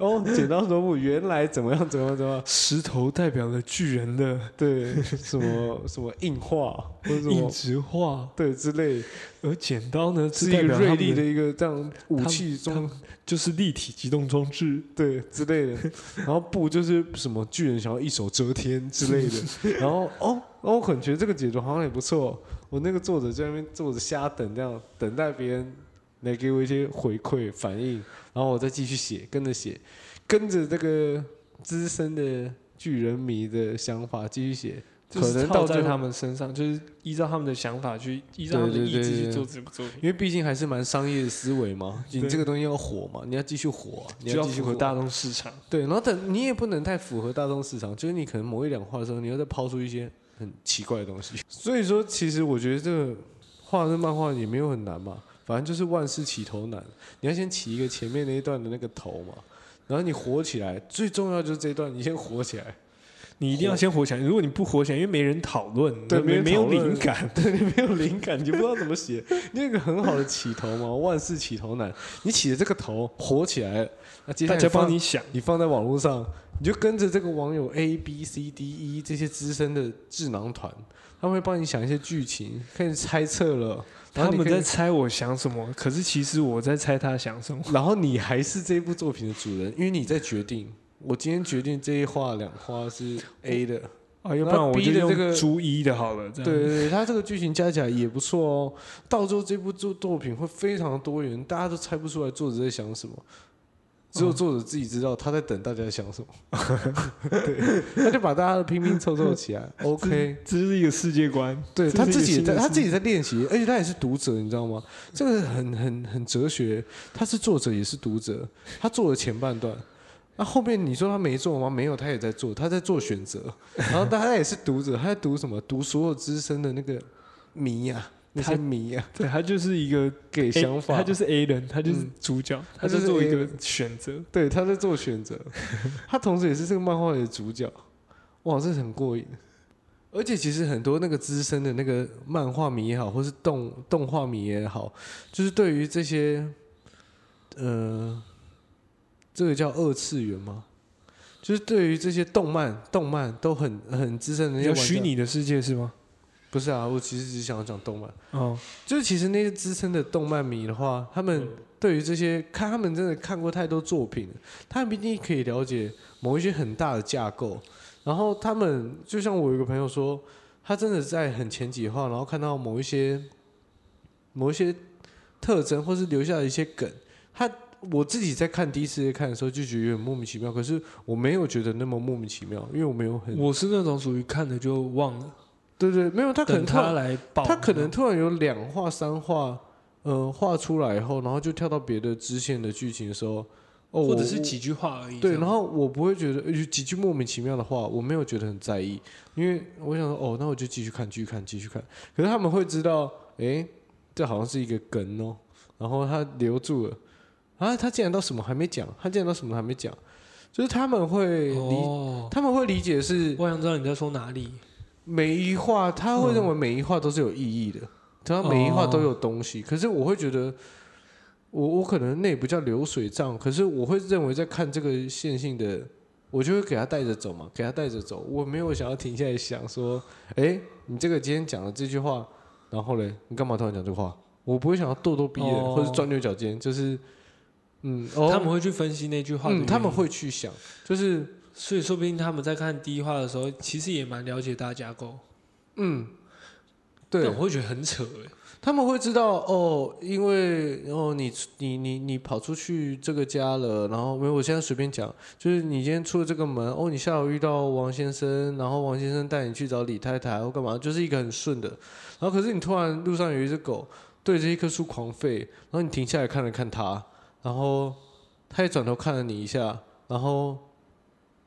Speaker 3: 哦剪刀石头布原来怎么样怎么样怎么样，
Speaker 2: 石头代表了巨人的
Speaker 3: 对，什么什么硬化或者什
Speaker 2: 硬
Speaker 3: 么
Speaker 2: 质化，
Speaker 3: 对之类。
Speaker 2: 而剪刀呢
Speaker 3: 是一个锐利的一个这样武器中
Speaker 2: 就是立体机动装置。
Speaker 3: 对之类的，然后布就是什么巨人想要一手遮天之类的，然后哦，哦我很觉得这个解读好像也不错，我那个作者在那边坐着瞎等，这样等待别人来给我一些回馈反应，然后我再继续写，跟着写，跟着这个资深的巨人迷的想法继续写，可能到最后
Speaker 2: 套在他们身上，就是依照他们的想法去，依照他们的意志去做这部作品，
Speaker 3: 因为毕竟还是蛮商业的思维嘛，你这个东西要火嘛，你要继续火啊，你
Speaker 2: 要
Speaker 3: 继续火
Speaker 2: 符合大众市场。
Speaker 3: 对，然后等你也不能太符合大众市场，就是你可能某一两话的时候，你要再抛出一些很奇怪的东西。所以说，其实我觉得这个画这漫画也没有很难嘛，反正就是万事起头难，你要先起一个前面那一段的那个头嘛，然后你火起来，最重要就是这一段，你先火起来，
Speaker 2: 你一定要先火起来，如果你不火起来，因为没人讨论，
Speaker 3: 对没
Speaker 2: 没没有灵感，
Speaker 3: 对你没有灵感，你就不知道怎么写。你有一个很好的起头嘛，万事起头难，你起的这个头火起来了，那接下
Speaker 2: 大家
Speaker 3: 来放
Speaker 2: 帮你想。
Speaker 3: 你放在网络上，你就跟着这个网友 A B C D E 这些资深的智囊团，他们会帮你想一些剧情，开始猜测了。然
Speaker 2: 他们在猜我想什么，可是其实我在猜他想什么。
Speaker 3: 然后你还是这部作品的主人，因为你在决定。我今天决定这一画两画是 A 的，
Speaker 2: 啊，要不然我就
Speaker 3: 用这个
Speaker 2: 用猪一的好了。
Speaker 3: 对对对，他这个剧情加起来也不错哦。到时候这部作作品会非常多元，大家都猜不出来作者在想什么，只有作者自己知道他在等大家想什么。对，他就把大家的拼拼凑凑起来，OK。
Speaker 2: 这是一个世界观。
Speaker 3: 对他自己也在，他自己在练习，而且他也是读者，你知道吗？这个很很很哲学。他是作者，也是读者。他做了前半段，那、后面你说他没做吗？没有，他也在做，他在做选择。然后他也是读者，他在读什么？读所有资深的那个谜呀、那些
Speaker 2: 他
Speaker 3: 迷啊、
Speaker 2: 对他就是一个
Speaker 3: 给想法。
Speaker 2: 他就是 A 人，他就是
Speaker 3: 嗯
Speaker 2: 主角，
Speaker 3: 他
Speaker 2: 在做一个选择。
Speaker 3: 对他在做选择，他同时也是这个漫画里的主角。哇，这很过瘾。而且其实很多那个资深的那个漫画迷也好，或是动动画迷也好，就是对于这些，呃，这个叫二次元吗？就是对于这些动漫、动漫都很很资深的那些
Speaker 2: 有
Speaker 3: 玩
Speaker 2: 虚拟的世界是吗？
Speaker 3: 不是啊，我其实只是想要讲动漫，
Speaker 2: 哦，
Speaker 3: 就是其实那些资深的动漫迷的话，他们对于这些看他们真的看过太多作品了，他们一定可以了解某一些很大的架构。然后他们就像我有一个朋友说，他真的在很前几话，然后看到某一些某一些特征，或是留下的一些梗，他我自己在看第一次看的时候就觉得有点莫名其妙，可是我没有觉得那么莫名其妙，因为我没有很
Speaker 2: 我是那种属于看了就忘了，
Speaker 3: 对对，没有他可能
Speaker 2: 他来报，
Speaker 3: 他可能突然有两话三话，呃，画出来以后，然后就跳到别的支线的剧情的时候，哦，
Speaker 2: 或者是几句话而已。
Speaker 3: 对，然后我不会觉得有几句莫名其妙的话，我没有觉得很在意，因为我想说，哦，那我就继续看，继续看，继续看。可是他们会知道，诶，这好像是一个梗哦，然后他留住了，啊，他竟然到什么还没讲，他竟然到什么还没讲，就是他们会理，
Speaker 2: 哦，
Speaker 3: 他们会理解是
Speaker 2: 我想知道你在说哪里。
Speaker 3: 每一画，他会认为每一画都是有意义的，他每一画都有东西。可是我会觉得，我我可能那也不叫流水账，可是我会认为在看这个线性的，我就会给他带着走嘛，给他带着走。我没有想要停下来想说，哎、你这个今天讲的这句话，然后嘞，你干嘛突然讲这个话？我不会想要咄咄逼人，
Speaker 2: 哦
Speaker 3: 或者钻牛角尖，就是，嗯，哦，
Speaker 2: 他们会去分析那句话
Speaker 3: 嗯，他们会去想，就是，
Speaker 2: 所以说不定他们在看第一话的时候，其实也蛮了解大架构。
Speaker 3: 嗯，对
Speaker 2: 但，我会觉得很扯哎。
Speaker 3: 他们会知道哦，因为哦，你你你你跑出去这个家了，然后没有，我现在随便讲，就是你今天出了这个门，哦，你下午遇到王先生，然后王先生带你去找李太太或干嘛，就是一个很顺的，然后可是你突然路上有一只狗对着一棵树狂吠，然后你停下来看了看它，然后它也转头看了你一下，然后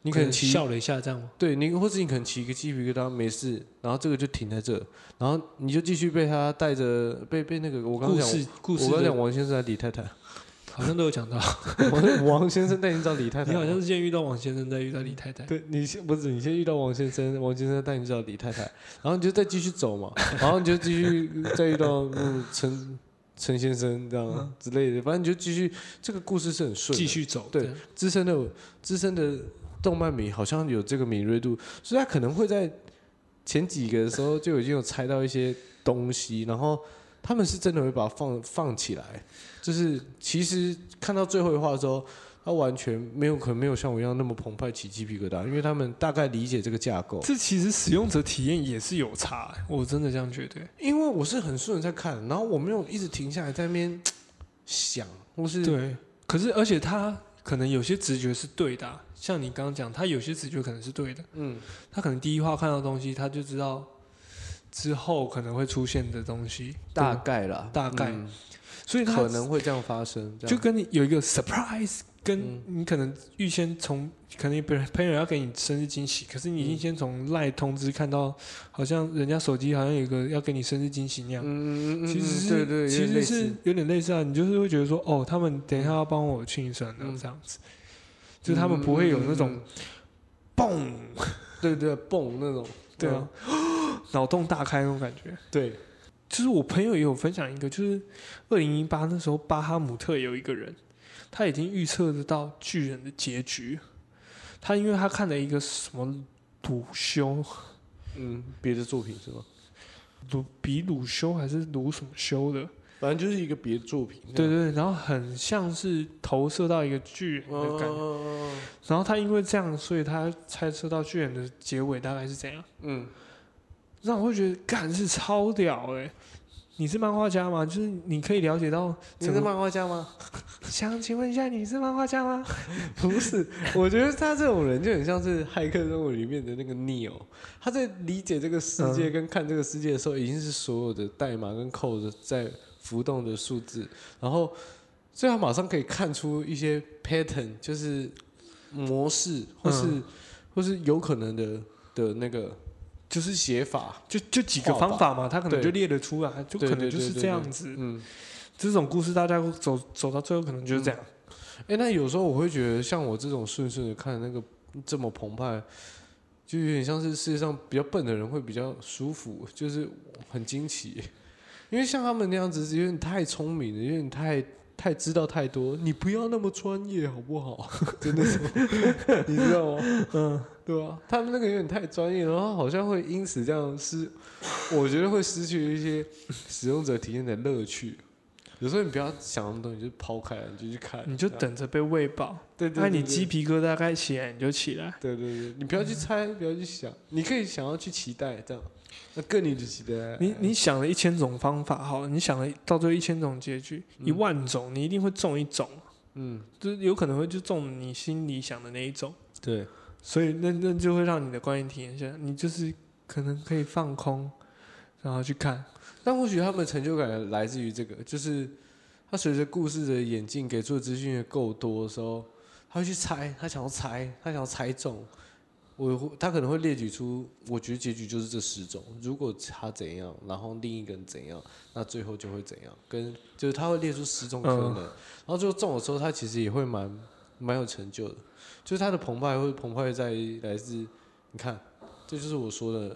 Speaker 3: 你可能骑
Speaker 2: 笑了一下，这样吗？
Speaker 3: 对你，或者你可能起一个鸡皮疙瘩没事，然后这个就停在这，然后你就继续被他带着被被那个我刚刚讲，
Speaker 2: 故事故事
Speaker 3: 我刚刚讲王先生还是李太太，
Speaker 2: 好像都有讲到。
Speaker 3: 王王先生带你找李太太，
Speaker 2: 你好像是先遇到王先生，再遇到李太太。
Speaker 3: 对你先不是你先遇到王先生，王先生带你找李太太，然后你就再继续走嘛，然后你就继续再遇到嗯陈陈先生这样之类的，反正你就继续这个故事是很顺的，
Speaker 2: 继续走。
Speaker 3: 对资深的资深的动漫迷好像有这个敏锐度，所以他可能会在前几个的时候就已经有猜到一些东西，然后他们是真的会把它放放起来，就是其实看到最后一话的时候，他完全没有可能没有像我一样那么澎湃起鸡皮疙瘩，因为他们大概理解这个架构。
Speaker 2: 这其实使用者体验也是有差，我真的这样觉得。
Speaker 3: 因为我是很顺在看，然后我没有一直停下来在那边想，或是
Speaker 2: 对，可是而且他可能有些直觉是对的啊、像你刚刚讲，他有些直觉可能是对的，
Speaker 3: 嗯。
Speaker 2: 他可能第一话看到东西，他就知道之后可能会出现的东西，
Speaker 3: 大概啦，
Speaker 2: 大概
Speaker 3: 嗯。
Speaker 2: 所以他
Speaker 3: 可能会这样发生，
Speaker 2: 就跟你有一个 surprise，跟
Speaker 3: 嗯。
Speaker 2: 你可能预先从可能别人朋友要给你生日惊喜，可是你已经先从赖通知看到，好像人家手机好像有一个要给你生日惊喜那样。
Speaker 3: 嗯嗯嗯，
Speaker 2: 其实是，
Speaker 3: 对对，有
Speaker 2: 其实是有点类似啊，你就是会觉得说，哦，他们等一下要帮我庆生的
Speaker 3: 嗯。
Speaker 2: 这样子，就是他们不会有那种
Speaker 3: 嗯
Speaker 2: 嘣，
Speaker 3: 对对蹦那种，
Speaker 2: 对啊，脑洞大开那种感觉。
Speaker 3: 对，
Speaker 2: 就是我朋友也有分享一个，就是二零一八那时候巴哈姆特有一个人，他已经预测得到巨人的结局。他因为他看了一个什么鲁修，
Speaker 3: 嗯，别的作品是吗？
Speaker 2: 鲁比鲁修还是鲁什么修的？
Speaker 3: 反正就是一个别的作品，
Speaker 2: 对对，对然后很像是投射到一个巨人的感觉。
Speaker 3: 嗯
Speaker 2: 然后他因为这样，所以他猜测到巨人的结尾大概是怎样，
Speaker 3: 嗯，
Speaker 2: 让我会觉得干是超屌哎、你是漫画家吗？就是你可以了解到。
Speaker 3: 你是漫画家吗？
Speaker 2: 想请问一下，你是漫画家吗？
Speaker 3: 不是，我觉得他这种人就很像是《骇客任务》里面的那个 Neo，他在理解这个世界跟看这个世界的时候，已经是所有的代码跟 code 在浮动的数字，然后所以他马上可以看出一些 pattern，就是模式，或是、
Speaker 2: 嗯
Speaker 3: 或是有可能的的那个就是写法，
Speaker 2: 就就几个方法嘛，他可能就列得出来，就可能就是这样子。
Speaker 3: 嗯。
Speaker 2: 这种故事大家走走到最后，可能就是这样。
Speaker 3: 哎、那有时候我会觉得，像我这种顺顺的看那个这么澎湃，就有点像是世界上比较笨的人会比较舒服，就是很惊奇。因为像他们那样子，有点太聪明了，有点太太知道太多。你不要那么专业好不好？真的是，你知道吗？嗯，对啊，他们那个有点太专业，然后好像会因此这样失，我觉得会失去一些使用者体验的乐趣。有时候你不要想那么多，你就抛开了，你就去看，
Speaker 2: 你就。等着被喂饱。
Speaker 3: 对对对对
Speaker 2: 那你鸡皮疙瘩该起来你就起来。
Speaker 3: 对对对，你不要去猜，不要去想，你可以想要去期待这样，那更你的期待。
Speaker 2: 你你想了一千种方法，好了，你想了到最后一千种结局，一万种，你一定会中一种，
Speaker 3: 嗯，
Speaker 2: 就是有可能会就中你心里想的那一种，
Speaker 3: 对，
Speaker 2: 所以那那就会让你的观影体验下，你就是可能可以放空，然后去看。
Speaker 3: 但或许他们的成就感来自于这个，就是他随着故事的演进，给出的资讯也够多的时候，他会去猜，他想要猜，他想要猜中。我他可能会列举出，我觉得结局就是这十种。如果他怎样，然后另一个人怎样，那最后就会怎样。跟就是他会列出十种可能，然后最后中的时候，他其实也会蛮蛮有成就的。就是他的澎湃会澎湃在来自，你看，这就是我说的，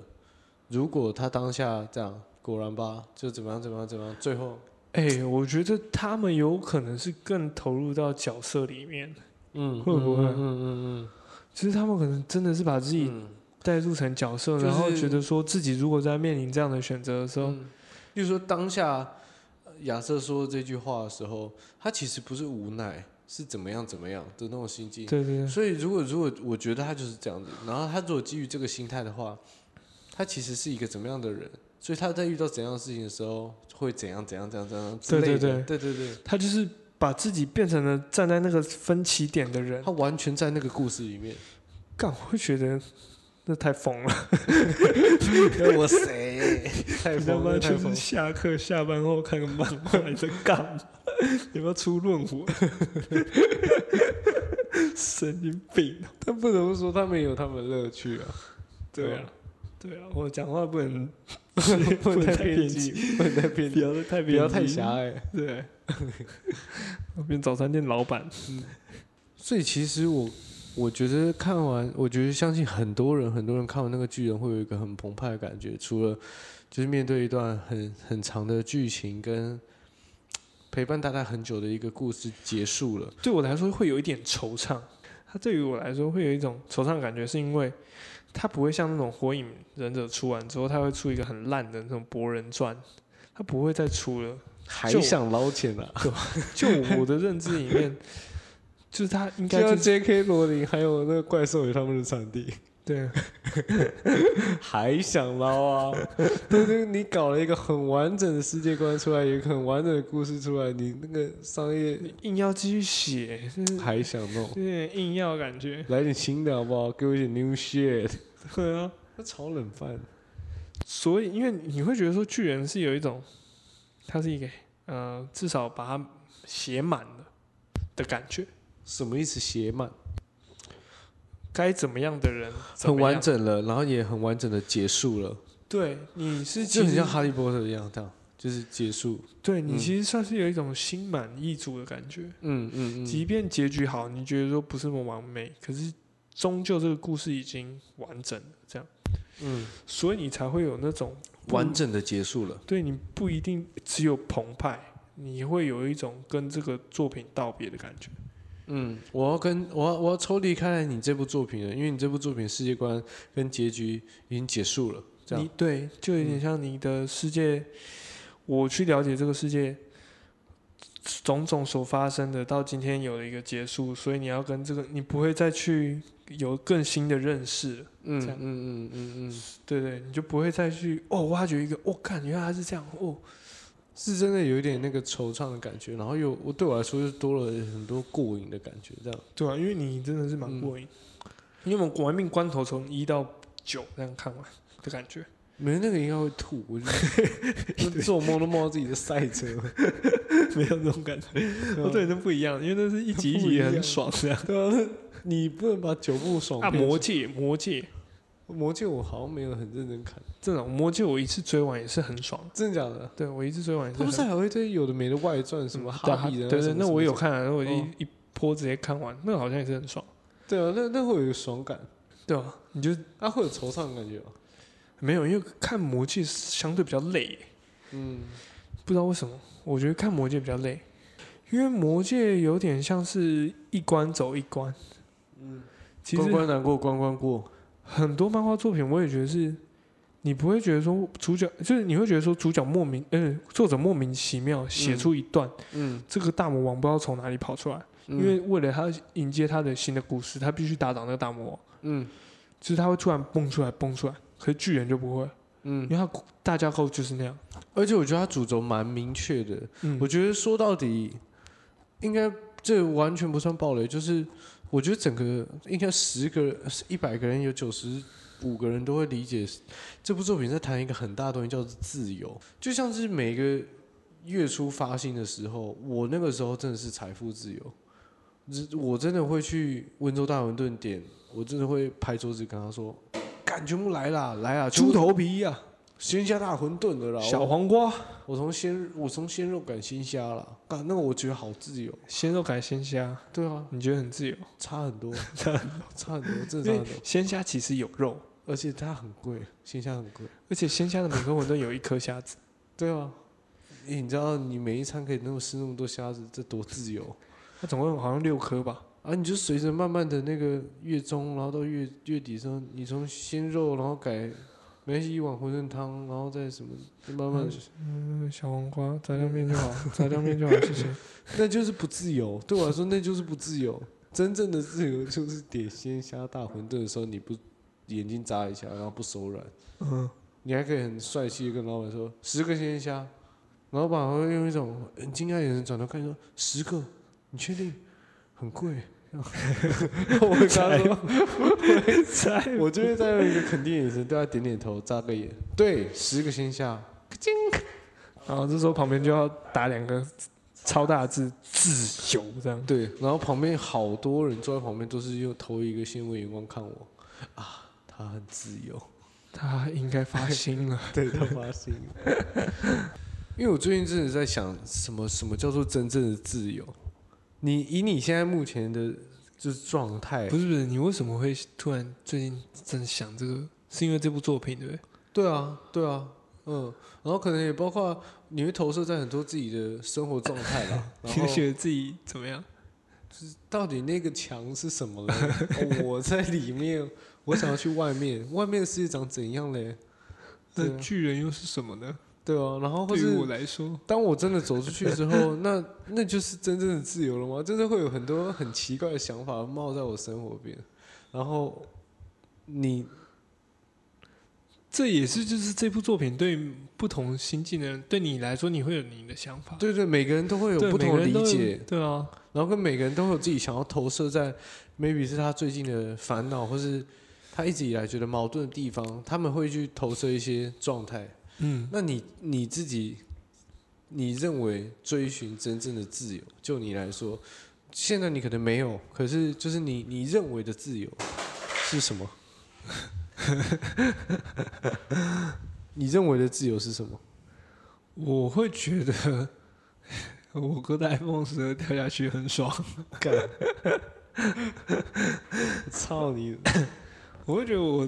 Speaker 3: 如果他当下这样，果然吧，就怎么样怎么样怎么样，最后
Speaker 2: 哎、我觉得他们有可能是更投入到角色里面，
Speaker 3: 嗯，
Speaker 2: 会不会
Speaker 3: 嗯嗯嗯
Speaker 2: 其实他们可能真的是把自己
Speaker 3: 嗯
Speaker 2: 带入成角色，
Speaker 3: 就是
Speaker 2: 然后觉得说自己如果在面临这样的选择的时候，
Speaker 3: 嗯，例如说当下呃亚瑟说这句话的时候，他其实不是无奈，是怎么样怎么样的那种心境。
Speaker 2: 对对对，
Speaker 3: 所以如果如果我觉得他就是这样子，然后他如果基于这个心态的话，他其实是一个怎么样的人？所以他在遇到怎样的事情的时候，会怎样怎样怎样怎样之
Speaker 2: 对
Speaker 3: 类的。
Speaker 2: 对
Speaker 3: 对对对
Speaker 2: 他就是把自己变成了站在那个分歧点的人，
Speaker 3: 他完全在那个故事里面。
Speaker 2: 干，我会觉得那太疯了。
Speaker 3: 我谁？太疯了，
Speaker 2: 就是！下课下班后看个漫画，你在干嘛？你要出论文？神经病！
Speaker 3: 但不得不说，他们也有他们乐趣啊。
Speaker 2: 对啊，对啊，我讲话不能
Speaker 3: 不能太偏
Speaker 2: 偏
Speaker 3: 激，不能太偏激，
Speaker 2: 不要太
Speaker 3: 不要太狭隘。
Speaker 2: 对，我变早餐店老板。
Speaker 3: 所以其实我我觉得看完，我觉得相信很多人很多人看完那个巨人会有一个很澎湃的感觉，除了就是面对一段很很长的剧情跟陪伴大家很久的一个故事结束了，
Speaker 2: 对我来说会有一点惆怅，它对于我来说会有一种惆怅的感觉，是因为它不会像那种火影忍者出完之后，它会出一个很烂的那种博人传，它不会再出了。
Speaker 3: 还想捞钱啊？
Speaker 2: 就我的认知里面，就是他应该
Speaker 3: 就像
Speaker 2: 就是
Speaker 3: J.K. 罗琳还有那个怪兽与他们的产地，
Speaker 2: 对
Speaker 3: 还想捞啊？对对，你搞了一个很完整的世界观出来，一个很完整的故事出来，你那个商业
Speaker 2: 硬要继续写，
Speaker 3: 还想弄？
Speaker 2: 硬要感觉。
Speaker 3: 来点新的好不好？给我一点 new shit。
Speaker 2: 对啊，
Speaker 3: 那炒冷饭，
Speaker 2: 所以因为你会觉得说巨人是有一种，他是一个呃，至少把它写满了的感觉。
Speaker 3: 什么意思？写满，
Speaker 2: 该怎么样的人怎
Speaker 3: 很
Speaker 2: 么样
Speaker 3: 完整了，然后也很完整的结束了，
Speaker 2: 对，你是
Speaker 3: 就很像哈利波特一样，这样就是结束。
Speaker 2: 对你
Speaker 3: 嗯
Speaker 2: 其实算是有一种心满意足的感觉。
Speaker 3: 嗯嗯嗯，
Speaker 2: 即便结局好，你觉得说不是那么完美，可是终究这个故事已经完整了，这样，
Speaker 3: 嗯，
Speaker 2: 所以你才会有那种不
Speaker 3: 完整的结束了。
Speaker 2: 对你不一定只有澎湃，你会有一种跟这个作品道别的感觉。
Speaker 3: 嗯，我要跟我要我要抽离开来你这部作品了，因为你这部作品世界观跟结局已经结束了，这样。
Speaker 2: 你对，就有点像你的世界，我去了解这个世界种种所发生的，到今天有了一个结束，所以你要跟这个，你不会再去有更新的认识了。
Speaker 3: 嗯嗯嗯嗯嗯，
Speaker 2: 对对，你就不会再去哦挖掘一个，哦，看原来他是这样，哦，
Speaker 3: 是真的有一点那个惆怅的感觉，然后又我对我来说又多了很多过瘾的感觉，这样。
Speaker 2: 对啊，因为你真的是蛮过瘾，因为我们玩命关头从一到九这样看完的感觉，
Speaker 3: 没那个应该会吐，我觉得 做梦都梦到自己的赛车。
Speaker 2: 没有这种感觉，我，对，那不一样，因为那是一集一集也很爽这样。
Speaker 3: 对啊，你不能把九部爽
Speaker 2: 啊，魔戒，魔戒
Speaker 3: 魔戒我好像没有很认真看，
Speaker 2: 真的魔戒我一次追完也是很爽，
Speaker 3: 真的假的？
Speaker 2: 对我一次追完也是很
Speaker 3: 他不是还有一堆有的没的外传，什么
Speaker 2: 对
Speaker 3: 哈比的？
Speaker 2: 对对，那我有
Speaker 3: 看。
Speaker 2: 那我一
Speaker 3: 哦
Speaker 2: 一波直接看完，那个好像也是很爽。
Speaker 3: 对啊，那那会有一个爽感。
Speaker 2: 对吧？你就
Speaker 3: 啊，会有惆怅的感觉吗？
Speaker 2: 没有，因为看魔戒相对比较累，
Speaker 3: 嗯，
Speaker 2: 不知道为什么，我觉得看魔戒比较累，因为魔戒有点像是一关走一关。嗯，其
Speaker 3: 关关难过关关过。
Speaker 2: 很多漫画作品，我也觉得是，你不会觉得说主角，就是你会觉得说主角莫名，呃，作者莫名其妙写出一段，
Speaker 3: 嗯，
Speaker 2: 这个大魔王不知道从哪里跑出来，
Speaker 3: 因
Speaker 2: 因为为了他迎接他的新的故事，他必须打倒那个大魔王，
Speaker 3: 嗯。
Speaker 2: 就是他会突然蹦出来，蹦出来，可是巨人就不会，
Speaker 3: 嗯。
Speaker 2: 因，为他大架构就是那样。
Speaker 3: 而且我觉得他主轴蛮明确的。
Speaker 2: 嗯。
Speaker 3: 我觉得说到底，应该这完全不算暴雷，就是我觉得整个应该十个、一百个人有九十五个人都会理解这部作品在谈一个很大的东西，叫做自由。就像是每个月初发薪的时候，我那个时候真的是财富自由，我真的会去温州大馄饨店，我真的会拍桌子跟他说：“干，全部来啦，来啦，
Speaker 2: 猪
Speaker 3: 全部
Speaker 2: 头皮呀、
Speaker 3: 鲜虾大馄饨的啦，
Speaker 2: 小黄瓜，
Speaker 3: 我从鲜我从鲜肉改鲜虾了，干那个我觉得好自由。
Speaker 2: 鲜肉改鲜虾，
Speaker 3: 对啊，
Speaker 2: 你觉得很自由？
Speaker 3: 差很多，差很多，差很多。
Speaker 2: 鲜虾其实有肉，
Speaker 3: 而且它很贵，鲜虾很贵。
Speaker 2: 而且鲜虾的每个馄饨有一颗虾子。
Speaker 3: 对啊，诶你知道你每一餐可以那么吃那么多虾子，这多自由
Speaker 2: 它总共好像六颗吧？
Speaker 3: 啊！你就随着慢慢的那个月中，然后到月月底的时候，你从鲜肉，然后改没关系一碗馄饨汤，然后再什么，慢慢地，
Speaker 2: 嗯，小黄瓜，炸酱面就好，炸酱面就好，谢谢。
Speaker 3: 那就是不自由。对我来说，那就是不自由。真正的自由就是点鲜虾大馄饨的时候，你不眼睛眨一下，然后不手软。
Speaker 2: 嗯，
Speaker 3: 你还可以很帅气的跟老板说十个鲜虾，老板会用一种很惊讶的眼神转头看你说十个，你确定？很贵。我会跟他说，
Speaker 2: 在
Speaker 3: 我就会再用一个肯定眼神对他点点头，眨个眼。对，十个星下，
Speaker 2: 然后这时候旁边就要打两个超大字“自由”这样。
Speaker 3: 对，然后旁边好多人坐在旁边都是用投一个欣慰眼光看我，啊，他很自由。
Speaker 2: 他应该发心了。
Speaker 3: 对他发心。因为我最近真的在想，什么什么叫做真正的自由？你以你现在目前的就是状态，
Speaker 2: 不是不是，你为什么会突然最近真的想这个？是因为这部作品对不对？
Speaker 3: 对啊，对啊，嗯，然后可能也包括你会投射在很多自己的生活状态啦。然
Speaker 2: 你
Speaker 3: 后
Speaker 2: 觉得自己怎么样？
Speaker 3: 就是到底那个墙是什么嘞？哦我在里面，我想要去外面，外面的世界长怎样嘞？
Speaker 2: 那巨人又是什么呢？
Speaker 3: 对啊，然后或是
Speaker 2: 对于我来说，
Speaker 3: 当我真的走出去之后，那那就是真正的自由了吗？真的会有很多很奇怪的想法冒在我生活边，然后你
Speaker 2: 这也是就是这部作品对不同心境的人，对你来说，你会有你的想法，
Speaker 3: 对对，每个人都会有
Speaker 2: 对
Speaker 3: 不同的
Speaker 2: 每个人都有
Speaker 3: 理解，
Speaker 2: 对啊，
Speaker 3: 然后跟每个人都会有自己想要投射在，maybe 是他最近的烦恼，或是他一直以来觉得矛盾的地方，他们会去投射一些状态。
Speaker 2: 嗯，
Speaker 3: 那你你自己，你认为追寻真正的自由，就你来说，现在你可能没有，可是就是你你认为的自由是什么？你认为的自由是什么？
Speaker 2: 我会觉得我哥的 iPhone 十二掉下去很爽，
Speaker 3: 干，操你！
Speaker 2: 我会觉得我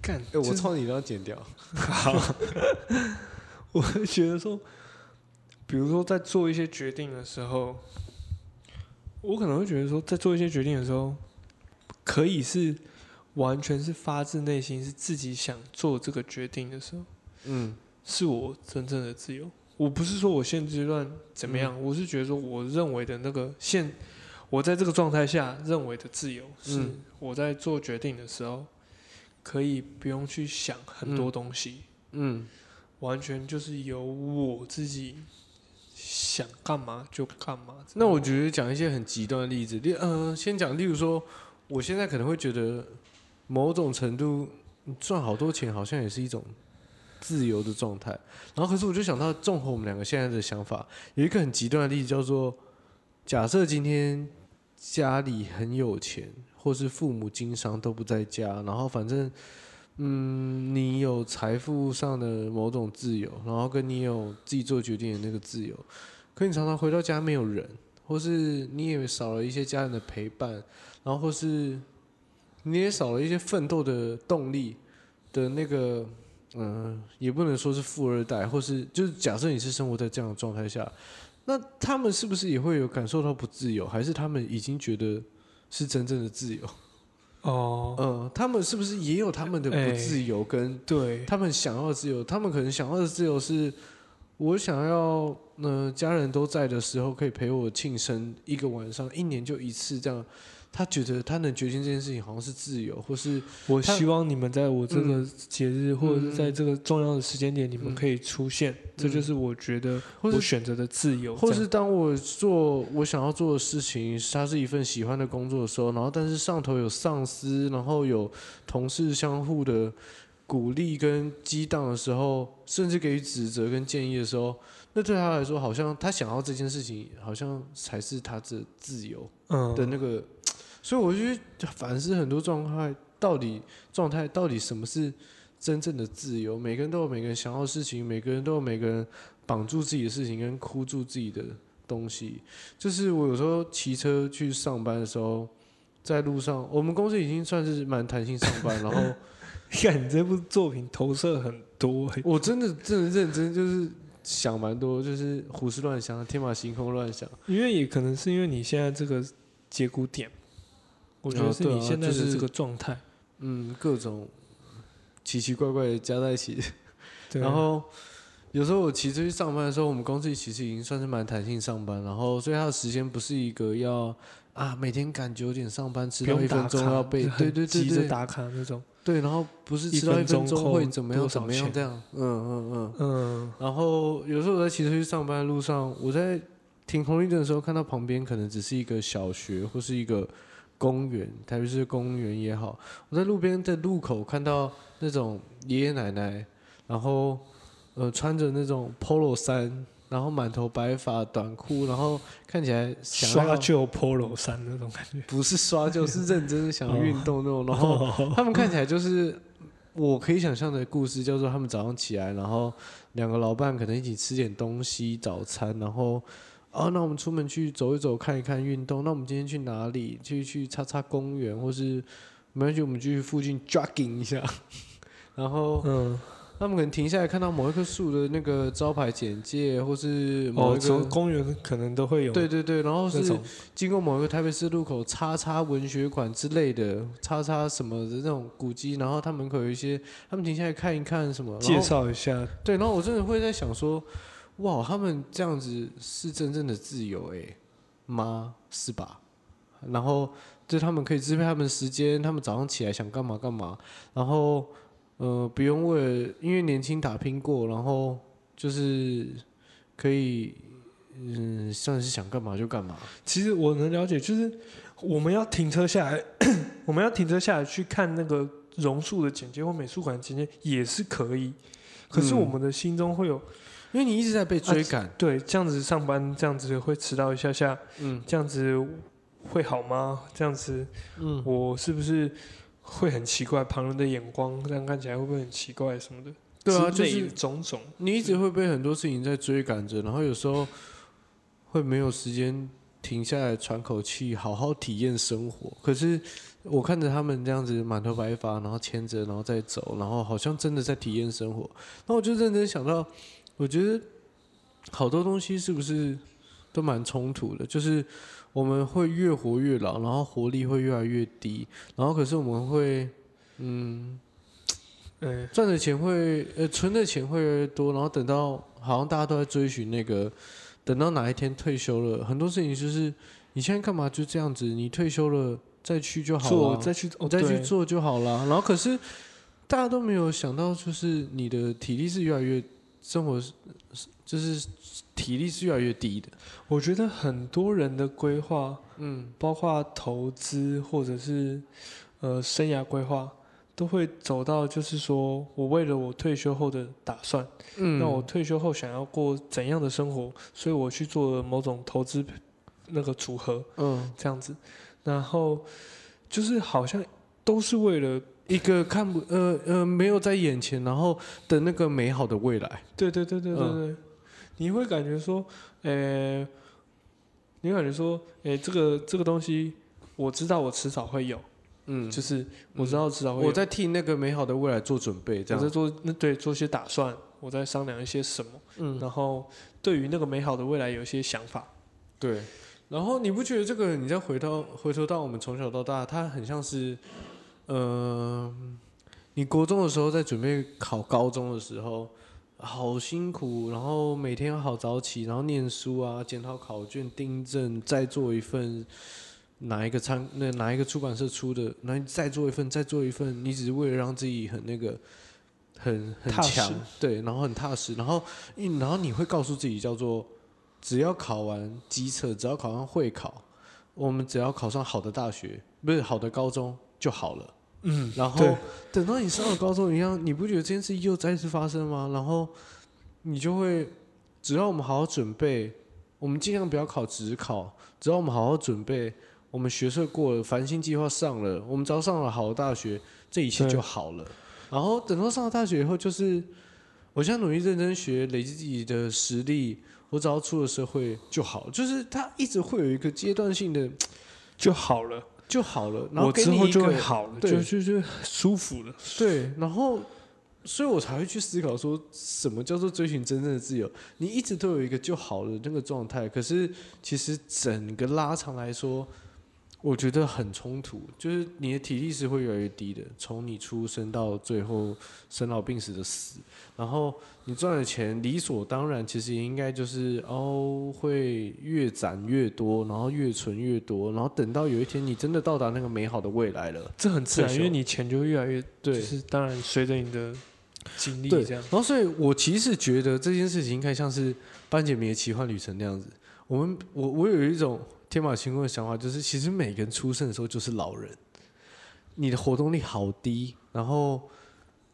Speaker 2: 干，
Speaker 3: 哎、我
Speaker 2: 就是
Speaker 3: 操你都要剪掉。
Speaker 2: 好，我会觉得说，比如说在做一些决定的时候，我可能会觉得说，在做一些决定的时候，可以是完全是发自内心，是自己想做这个决定的时候，
Speaker 3: 嗯
Speaker 2: 是我真正的自由。我不是说我现阶段怎么样，我是觉得说，我认为的那个现，我在这个状态下认为的自由，是
Speaker 3: 嗯
Speaker 2: 我在做决定的时候，可以不用去想很多
Speaker 3: 嗯
Speaker 2: 东西。
Speaker 3: 嗯
Speaker 2: 完全就是由我自己想干嘛就干嘛。
Speaker 3: 那我觉得讲一些很极端的例子，例呃，先讲，例如说，我现在可能会觉得某种程度赚好多钱好像也是一种自由的状态。然后，可是我就想到，综合我们两个现在的想法，有一个很极端的例子叫做：假设今天家里很有钱，或是父母经商都不在家，然后反正。嗯，你有财富上的某种自由，然后跟你有自己做决定的那个自由，可你常常回到家没有人，或是你也少了一些家人的陪伴，然后或是你也少了一些奋斗的动力的那个，嗯、也不能说是富二代，或是就是假设你是生活在这样的状态下，那他们是不是也会有感受到不自由，还是他们已经觉得是真正的自由？
Speaker 2: 哦，
Speaker 3: 嗯，他们是不是也有他们的
Speaker 2: 哎
Speaker 3: 不自由跟
Speaker 2: 对，
Speaker 3: 他们想要的自由？他们可能想要的自由是，我想要，呃，家人都在的时候可以陪我庆生一个晚上，一年就一次这样。他觉得他能决定这件事情好像是自由，或是
Speaker 2: 我希望你们在我这个节日，或者是在
Speaker 3: 嗯
Speaker 2: 这个重要的时间点，你们
Speaker 3: 嗯
Speaker 2: 可以出现，这就是我觉得我选择的自由。
Speaker 3: 或是当我做我想要做的事情，它是一份喜欢的工作的时候，然后但是上头有上司，然后有同事相互的鼓励跟激荡的时候，甚至给予指责跟建议的时候，那对他来说，好像他想要这件事情，好像才是他的自由
Speaker 2: 嗯
Speaker 3: 的那个。所以我就觉得反思很多状态，到底状态到底什么是真正的自由？每个人都有每个人想要的事情，每个人都有每个人绑住自己的事情跟箍住自己的东西。就是我有时候骑车去上班的时候，在路上，我们公司已经算是蛮弹性上班，然后
Speaker 2: 看你这部作品投射很多、欸，
Speaker 3: 我真的真的认真就是想蛮多，就是胡思乱想、天马行空乱想。
Speaker 2: 因为也可能是因为你现在这个节骨点，我觉得是你现在
Speaker 3: 是
Speaker 2: 的这个状态。
Speaker 3: 嗯，各种奇奇怪怪的加在一起，
Speaker 2: 对，
Speaker 3: 然后有时候我骑车去上班的时候，我们公司其实已经算是蛮弹性上班，然后所以他的时间不是一个要啊每天赶九点上班，迟到一分钟要被对对 对对
Speaker 2: 急着打卡那种。
Speaker 3: 对，然后不是
Speaker 2: 一
Speaker 3: 迟到一
Speaker 2: 分钟
Speaker 3: 会怎么样怎么样这样，嗯嗯嗯。
Speaker 2: 嗯，
Speaker 3: 然后有时候我在骑车去上班的路上，我在停红绿灯的时候，看到旁边可能只是一个小学或是一个公园，台北市公园也好，我在路边的路口看到那种爷爷奶奶，然后呃穿着那种 polo 衫，然后满头白发短裤，然后看起来想要
Speaker 2: 刷旧 polo 衫那种感觉。
Speaker 3: 不是刷旧，是认真想要运动那种，然后。
Speaker 2: 哦，
Speaker 3: 他们看起来就是我可以想象的故事，叫做他们早上起来，然后两个老伴可能一起吃点东西早餐，然后哦，那我们出门去走一走，看一看运动。那我们今天去哪里？去去叉叉公园，或是没关系，我们去附近 jogging 一下。然后
Speaker 2: 嗯，
Speaker 3: 他们可能停下来看到某一棵树的那个招牌简介，或是某
Speaker 2: 哦，
Speaker 3: 一个、
Speaker 2: 从公园可能都会有
Speaker 3: 对对对，然后是经过某一个台北市路口，叉叉文学馆之类的，叉叉什么的那种古迹，然后他门口有一些，他们停下来看一看什么，
Speaker 2: 介绍一下。
Speaker 3: 对，然后我真的会在想说，哇，他们这样子是真正的自由诶、吗？是吧？然后就他们可以支配他们的时间，他们早上起来想干嘛干嘛，然后呃不用为了因为年轻打拼过，然后就是可以嗯算是想干嘛就干嘛。
Speaker 2: 其实我能了解，就是我们要停车下来，我们要停车下来去看那个榕树的简介或美术馆的简介也是可以。可是
Speaker 3: 嗯
Speaker 2: 我们的心中会有、
Speaker 3: 因为你一直在被追赶，
Speaker 2: 对这样子上班，这样子会迟到一下下，
Speaker 3: 嗯
Speaker 2: 这样子会好吗？这样子
Speaker 3: 嗯，
Speaker 2: 我是不是会很奇怪？旁人的眼光这样看起来会不会很奇怪什么的？
Speaker 3: 对啊，就是
Speaker 2: 种种。
Speaker 3: 你一直会被很多事情在追赶着，然后有时候会没有时间停下来喘口气，好好体验生活。可是我看着他们这样子满头白发，然后牵着，然后再走，然后好像真的在体验生活。那我就认真想到，我觉得好多东西是不是都蛮冲突的？就是我们会越活越老，然后活力会越来越低，然后可是我们会，嗯。
Speaker 2: 嗯，
Speaker 3: 赚的钱会呃存的钱会越来越多，然后等到好像大家都在追寻那个，等到哪一天退休了，很多事情就是你现在干嘛就这样子，你退休了再去就好了，
Speaker 2: 做再去，
Speaker 3: 我
Speaker 2: 哦
Speaker 3: 再去做就好了。然后可是大家都没有想到，就是你的体力是越来越生活是就是体力是越来越低的。
Speaker 2: 我觉得很多人的规划，
Speaker 3: 嗯。
Speaker 2: 包括投资或者是呃生涯规划，都会走到就是说我为了我退休后的打算，
Speaker 3: 嗯，
Speaker 2: 那我退休后想要过怎样的生活，所以我去做了某种投资那个组合
Speaker 3: 嗯。
Speaker 2: 这样子，然后就是好像都是为了
Speaker 3: 一个看不呃呃没有在眼前，然后的那个美好的未来。
Speaker 2: 对对对对对
Speaker 3: 嗯
Speaker 2: 对，你会感觉说，呃，你会感觉说，诶，这个这个东西我知道我迟早会有，
Speaker 3: 嗯，
Speaker 2: 就是我知道迟早会有
Speaker 3: 我在替那个美好的未来做准备，这样。
Speaker 2: 我在做那对做些打算，我在商量一些什么，
Speaker 3: 嗯，
Speaker 2: 然后对于那个美好的未来有一些想法。
Speaker 3: 对。然后你不觉得这个，你再回到回头到我们从小到大，它很像是，呃，你国中的时候在准备考高中的时候，好辛苦，然后每天要好早起，然后念书啊，检讨考卷、订正，再做一份哪一个参那哪一个出版社出的，然后你再做一份，再做一份，你只是为了让自己很那个。很很
Speaker 2: 踏实
Speaker 3: 强，对，然后很踏实，然后，嗯然后你会告诉自己叫做，只要考完机测，只要考上会考，我们只要考上好的大学，不是好的高中就好了。
Speaker 2: 嗯，
Speaker 3: 然后等到你上了高中一样，你不觉得这件事又再次发生吗？然后你就会，只要我们好好准备，我们尽量不要考职考，只要我们好好准备，我们学测过了，繁星计划上了，我们只要上了好的大学，这一切就好了。然后等到上了大学以后，就是我现在努力认真学，累积自己的实力，我只要出了社会就好。就是他一直会有一个阶段性的
Speaker 2: 就好了，
Speaker 3: 就好了，然后
Speaker 2: 我之后就会好了，就就就舒服了。
Speaker 3: 对，然后，所以我才会去思考说，什么叫做追寻真正的自由？你一直都有一个就好了那个状态，可是其实整个拉长来说，我觉得很冲突，就是你的体力是会越来越低的，从你出生到最后生老病死的死，然后你赚的钱理所当然，其实也应该就是哦，会越攒越多，然后越存越多，然后等到有一天你真的到达那个美好的未来了。
Speaker 2: 这很自然，因为你钱就会越来越，
Speaker 3: 对
Speaker 2: 就是当然随着你的经历
Speaker 3: 对，
Speaker 2: 这样。
Speaker 3: 然后所以我其实觉得这件事情应该像是班杰明的奇幻旅程那样子。我们我我有一种天马行空的想法，就是其实每个人出生的时候就是老人，你的活动力好低，然后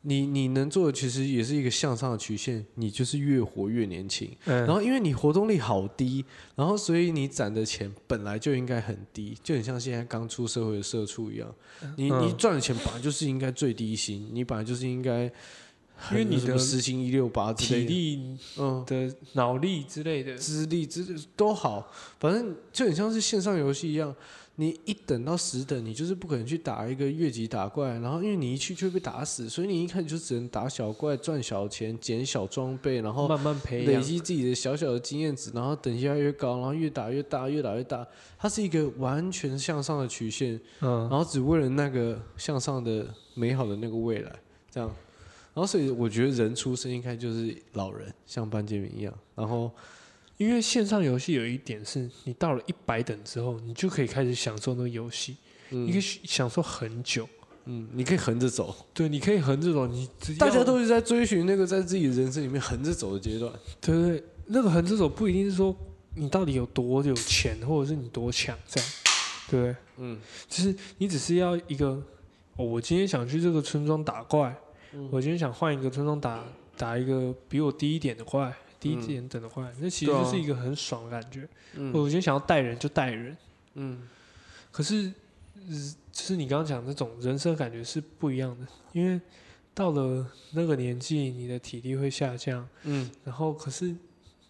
Speaker 3: 你你能做的其实也是一个向上的曲线，你就是越活越年轻。
Speaker 2: 嗯，
Speaker 3: 然后因为你活动力好低，然后所以你攒的钱本来就应该很低，就很像现在刚出社会的社畜一样。你
Speaker 2: 嗯
Speaker 3: 你赚的钱本来就是应该最低薪，你本来就是应该很，
Speaker 2: 因为你的
Speaker 3: 什么时薪一六八之类
Speaker 2: 体，力
Speaker 3: 嗯，
Speaker 2: 的脑力之类的，
Speaker 3: 资历之都好，反正就很像是线上游戏一样。你一等到十等，你就是不可能去打一个越级打怪，然后因为你一去就会被打死，所以你一开始就只能打小怪赚小钱，捡小装备，然后
Speaker 2: 慢慢培养。
Speaker 3: 累积自己的小小的经验值，然后等级越来越高，然后越打越大，越打越大。它是一个完全向上的曲线，
Speaker 2: 嗯
Speaker 3: 然，后只为了那个向上的美好的那个未来，这样。然后所以我觉得人出生应该就是老人，像班杰明一样。然后
Speaker 2: 因为线上游戏有一点是，你到了一百等之后，你就可以开始享受那个游戏，你可以
Speaker 3: 嗯
Speaker 2: 享受很久。
Speaker 3: 嗯，你可以横着走，
Speaker 2: 对，你可以横着走，你
Speaker 3: 大家都是在追寻那个在自己人生里面横着走的阶段。
Speaker 2: 对对对，那个横着走不一定是说你到底有多有钱，或者是你多强这样，对不对？
Speaker 3: 嗯
Speaker 2: 就是你只是要一个，哦，我今天想去这个村庄打怪，
Speaker 3: 嗯。
Speaker 2: 我今天想换一个村庄打打一个比我低一点的怪，低一点等的怪，那其实是一个很爽的感觉。
Speaker 3: 嗯。
Speaker 2: 我今天想要带人就带人，
Speaker 3: 嗯。
Speaker 2: 可是，呃就是你刚刚讲那种人生感觉是不一样的，因为到了那个年纪，你的体力会下降，
Speaker 3: 嗯，
Speaker 2: 然后可是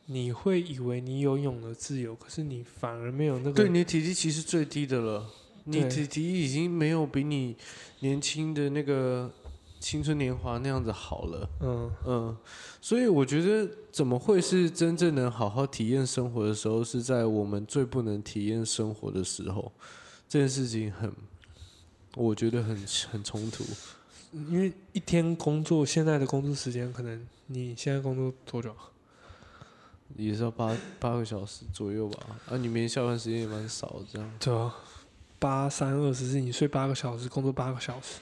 Speaker 2: 你会以为你拥有了自由，可是你反而没有那个
Speaker 3: 对，你的体力其实最低的了，你
Speaker 2: 对。
Speaker 3: 体体力已经没有比你年轻的那个青春年华那样子好了。
Speaker 2: 嗯
Speaker 3: 嗯，所以我觉得怎么会是真正能好好体验生活的时候，是在我们最不能体验生活的时候，这件事情很，我觉得很很冲突。
Speaker 2: 因为一天工作，现在的工作时间可能你现在工作多久？
Speaker 3: 也是要八八个小时左右吧，啊，你明天下班时间也蛮少，这样。
Speaker 2: 对啊，八三二十四，你睡八个小时，工作八个小时，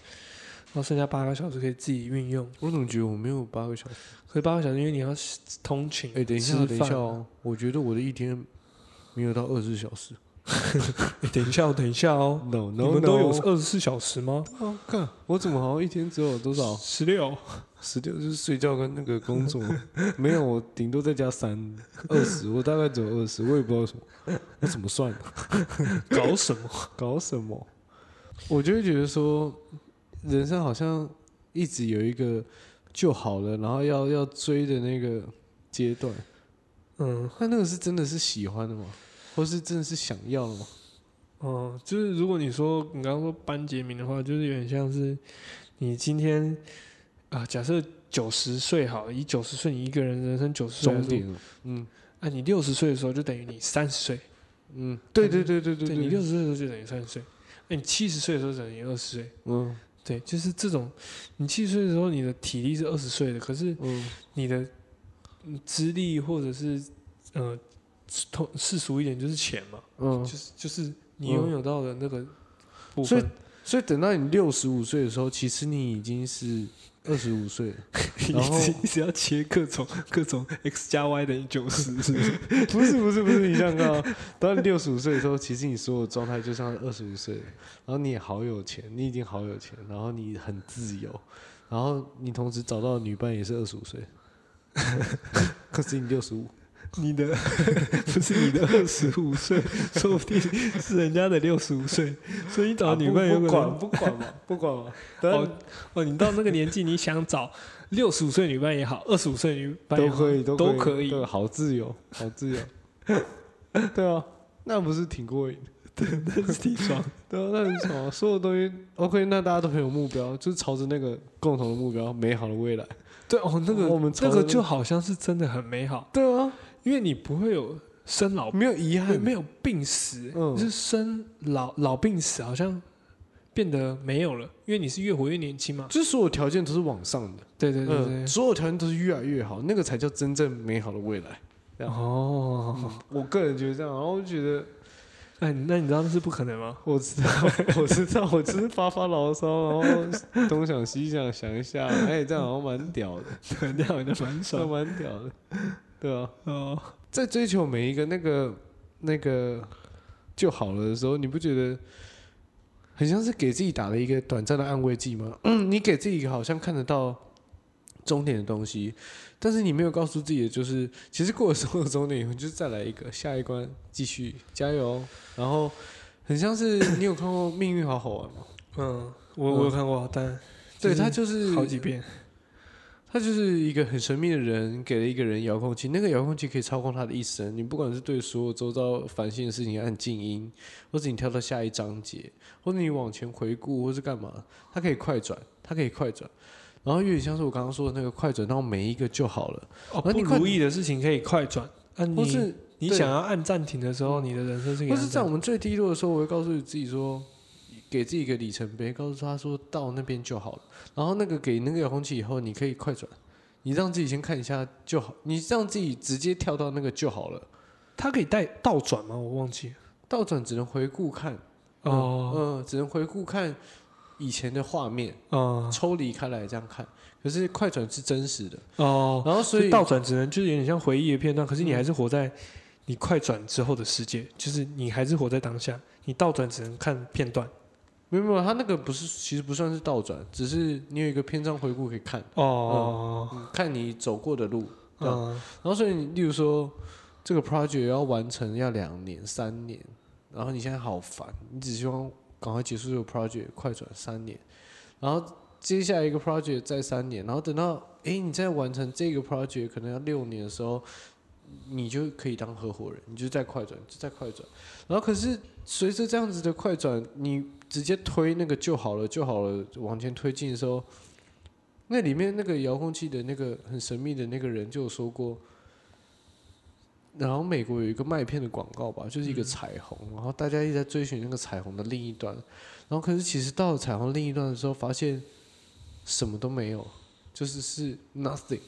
Speaker 2: 然后剩下八个小时可以自己运用。
Speaker 3: 我怎么觉得我没有八个小时？
Speaker 2: 可是八个小时，因为你要通勤，
Speaker 3: 哎、等一下，等一下哦，我觉得我的一天没有到二十四小时。
Speaker 2: 欸等一下哦，等一下哦，
Speaker 3: No
Speaker 2: 你们都有二十四小时吗？
Speaker 3: 哦，看我怎么好像一天只有多少？
Speaker 2: 十六，
Speaker 3: 十六就是睡觉跟那个工作，没有，我顶多再加三，二十，我大概只有二十，我也不知道为什么，我怎么算的？
Speaker 2: 搞什么？
Speaker 3: 搞什么？我就会觉得说，人生好像一直有一个就好了，然后要要追的那个阶段，
Speaker 2: 嗯，
Speaker 3: 那那个是真的是喜欢的吗？或是真的是想要的吗？
Speaker 2: 哦、就是如果你说你刚刚说班杰明的话，就是有点像是你今天啊、假设九十岁好了，以九十岁你一个人人生九十岁
Speaker 3: 终点，嗯。
Speaker 2: 啊，你六十岁的时候就等于你三十岁，
Speaker 3: 嗯，对对对对对
Speaker 2: 对你六十岁的时候就等于三十岁，那你七十岁的时候等于二十岁，
Speaker 3: 嗯
Speaker 2: 对，就是这种，你七十岁的时候你的体力是二十岁的，可是
Speaker 3: 嗯。
Speaker 2: 你的嗯资历或者是呃通世俗一点就是钱嘛，
Speaker 3: 嗯，
Speaker 2: 就是就是你
Speaker 3: 嗯。
Speaker 2: 拥有到的那个部
Speaker 3: 所以
Speaker 2: 分，
Speaker 3: 所以等到你六十五岁的时候，其实你已经是二十五岁了。然后
Speaker 2: 你一直要切各种各种 x 加 y 等于九十，是 不是？
Speaker 3: 不是不是不是，你想想看啊，当你六十五岁的时候，其实你所有状态就像二十五岁了，然后你也好有钱，你已经好有钱，然后你很自由，然后你同时找到的女伴也是二十五岁，可是你六十五，
Speaker 2: 你的 不是你的二十五岁，说不定是人家的六十五岁，所以你找女伴有
Speaker 3: 啊不
Speaker 2: 可能
Speaker 3: 不管不管嘛，不管嘛，
Speaker 2: 哦哦，你到那个年纪，你想找六十五岁女伴也好，二十五岁女伴
Speaker 3: 都可以
Speaker 2: 都
Speaker 3: 可
Speaker 2: 可以
Speaker 3: 对，好自由，好自由，对啊，那不是挺过瘾的？
Speaker 2: 那是挺爽。
Speaker 3: 对啊，那很爽啊！所有东西 OK，那大家都很有目标，就是朝着那个共同的目标，美好的未来。
Speaker 2: 对哦，那个
Speaker 3: 我们
Speaker 2: 那个就好像是真的很美好，
Speaker 3: 对啊，
Speaker 2: 因为你不会有生老
Speaker 3: 没有遗憾，
Speaker 2: 没没有病死，
Speaker 3: 嗯
Speaker 2: 就是生老老病死好像变得没有了，因为你是越活越年轻嘛。
Speaker 3: 就是所有条件都是往上的，
Speaker 2: 对对对对
Speaker 3: 嗯，，所有条件都是越来越好，那个才叫真正美好的未来。
Speaker 2: 哦，
Speaker 3: 嗯我个人觉得这样，然后觉得
Speaker 2: 哎，那你知道那是不可能吗？
Speaker 3: 我知道，我知道，我只是发发牢骚，然后东想西想，想一下，哎，这样好像蛮屌的，
Speaker 2: 对，那样就蛮
Speaker 3: 那
Speaker 2: 爽。
Speaker 3: 蛮屌的，对啊。
Speaker 2: 哦，
Speaker 3: 在追求每一个那个那个就好了的时候，你不觉得很像是给自己打了一个短暂的安慰剂吗？嗯，你给自己好像看得到终点的东西，但是你没有告诉自己的就是，其实过了所有终点以后，就是再来一个下一关，继续加油。然后很像是你有看过《命运好好玩》吗？
Speaker 2: 嗯，我我有看过，但
Speaker 3: 对，
Speaker 2: 就是
Speaker 3: 他就是
Speaker 2: 好几遍。
Speaker 3: 他就是一个很神秘的人，给了一个人遥控器，那个遥控器可以操控他的一生。你不管是对所有周遭烦心的事情按静音，或者你跳到下一章节，或者你往前回顾，或是干嘛，它可以快转，它可以快转。然后有点像是我刚刚说的那个快转到每一个就好了，
Speaker 2: 哦，不如意的事情可以快转，
Speaker 3: 或是
Speaker 2: 你想要按暂停的时候，你的人生是
Speaker 3: 或。是在我们最低落的时候，我会告诉自己说，给自己一个里程碑，告诉他说到那边就好了。然后那个给那个遥控器以后，你可以快转，你让自己先看一下就好，你让自己直接跳到那个就好了。
Speaker 2: 它可以带倒转吗？我忘记了。
Speaker 3: 倒转只能回顾看，
Speaker 2: 哦，
Speaker 3: 嗯，只能回顾看以前的画面，
Speaker 2: 哦，
Speaker 3: 抽离开来这样看。可是快转是真实的，
Speaker 2: 哦，
Speaker 3: 然后所以
Speaker 2: 倒转只能就是有点像回忆的片段，可是你还是活在你快转之后的世界，就是你还是活在当下。你倒转只能看片段。
Speaker 3: 没有没有，他那个不是，其实不算是倒转，只是你有一个篇章回顾可以看，
Speaker 2: 哦，
Speaker 3: 嗯，看你走过的路，对
Speaker 2: 嗯，
Speaker 3: 然后所以你例如说这个 project 要完成要两年三年，然后你现在好烦，你只希望赶快结束这个 project，快转三年，然后接下来一个 project 再三年，然后等到诶你再完成这个 project 可能要六年的时候，你就可以当合伙人，你就在快转，就在快转，然后可是随着这样子的快转，你直接推那个就好了就好了往前推进的时候。那里面那个遥控器的那个很神秘的那个人就有说过，然后美国有一个麦片的广告吧，就是一个彩虹，然后大家一直在追寻那个彩虹的另一端，然后可是其实到了彩虹另一端的时候，发现什么都没有，就是是 nothing。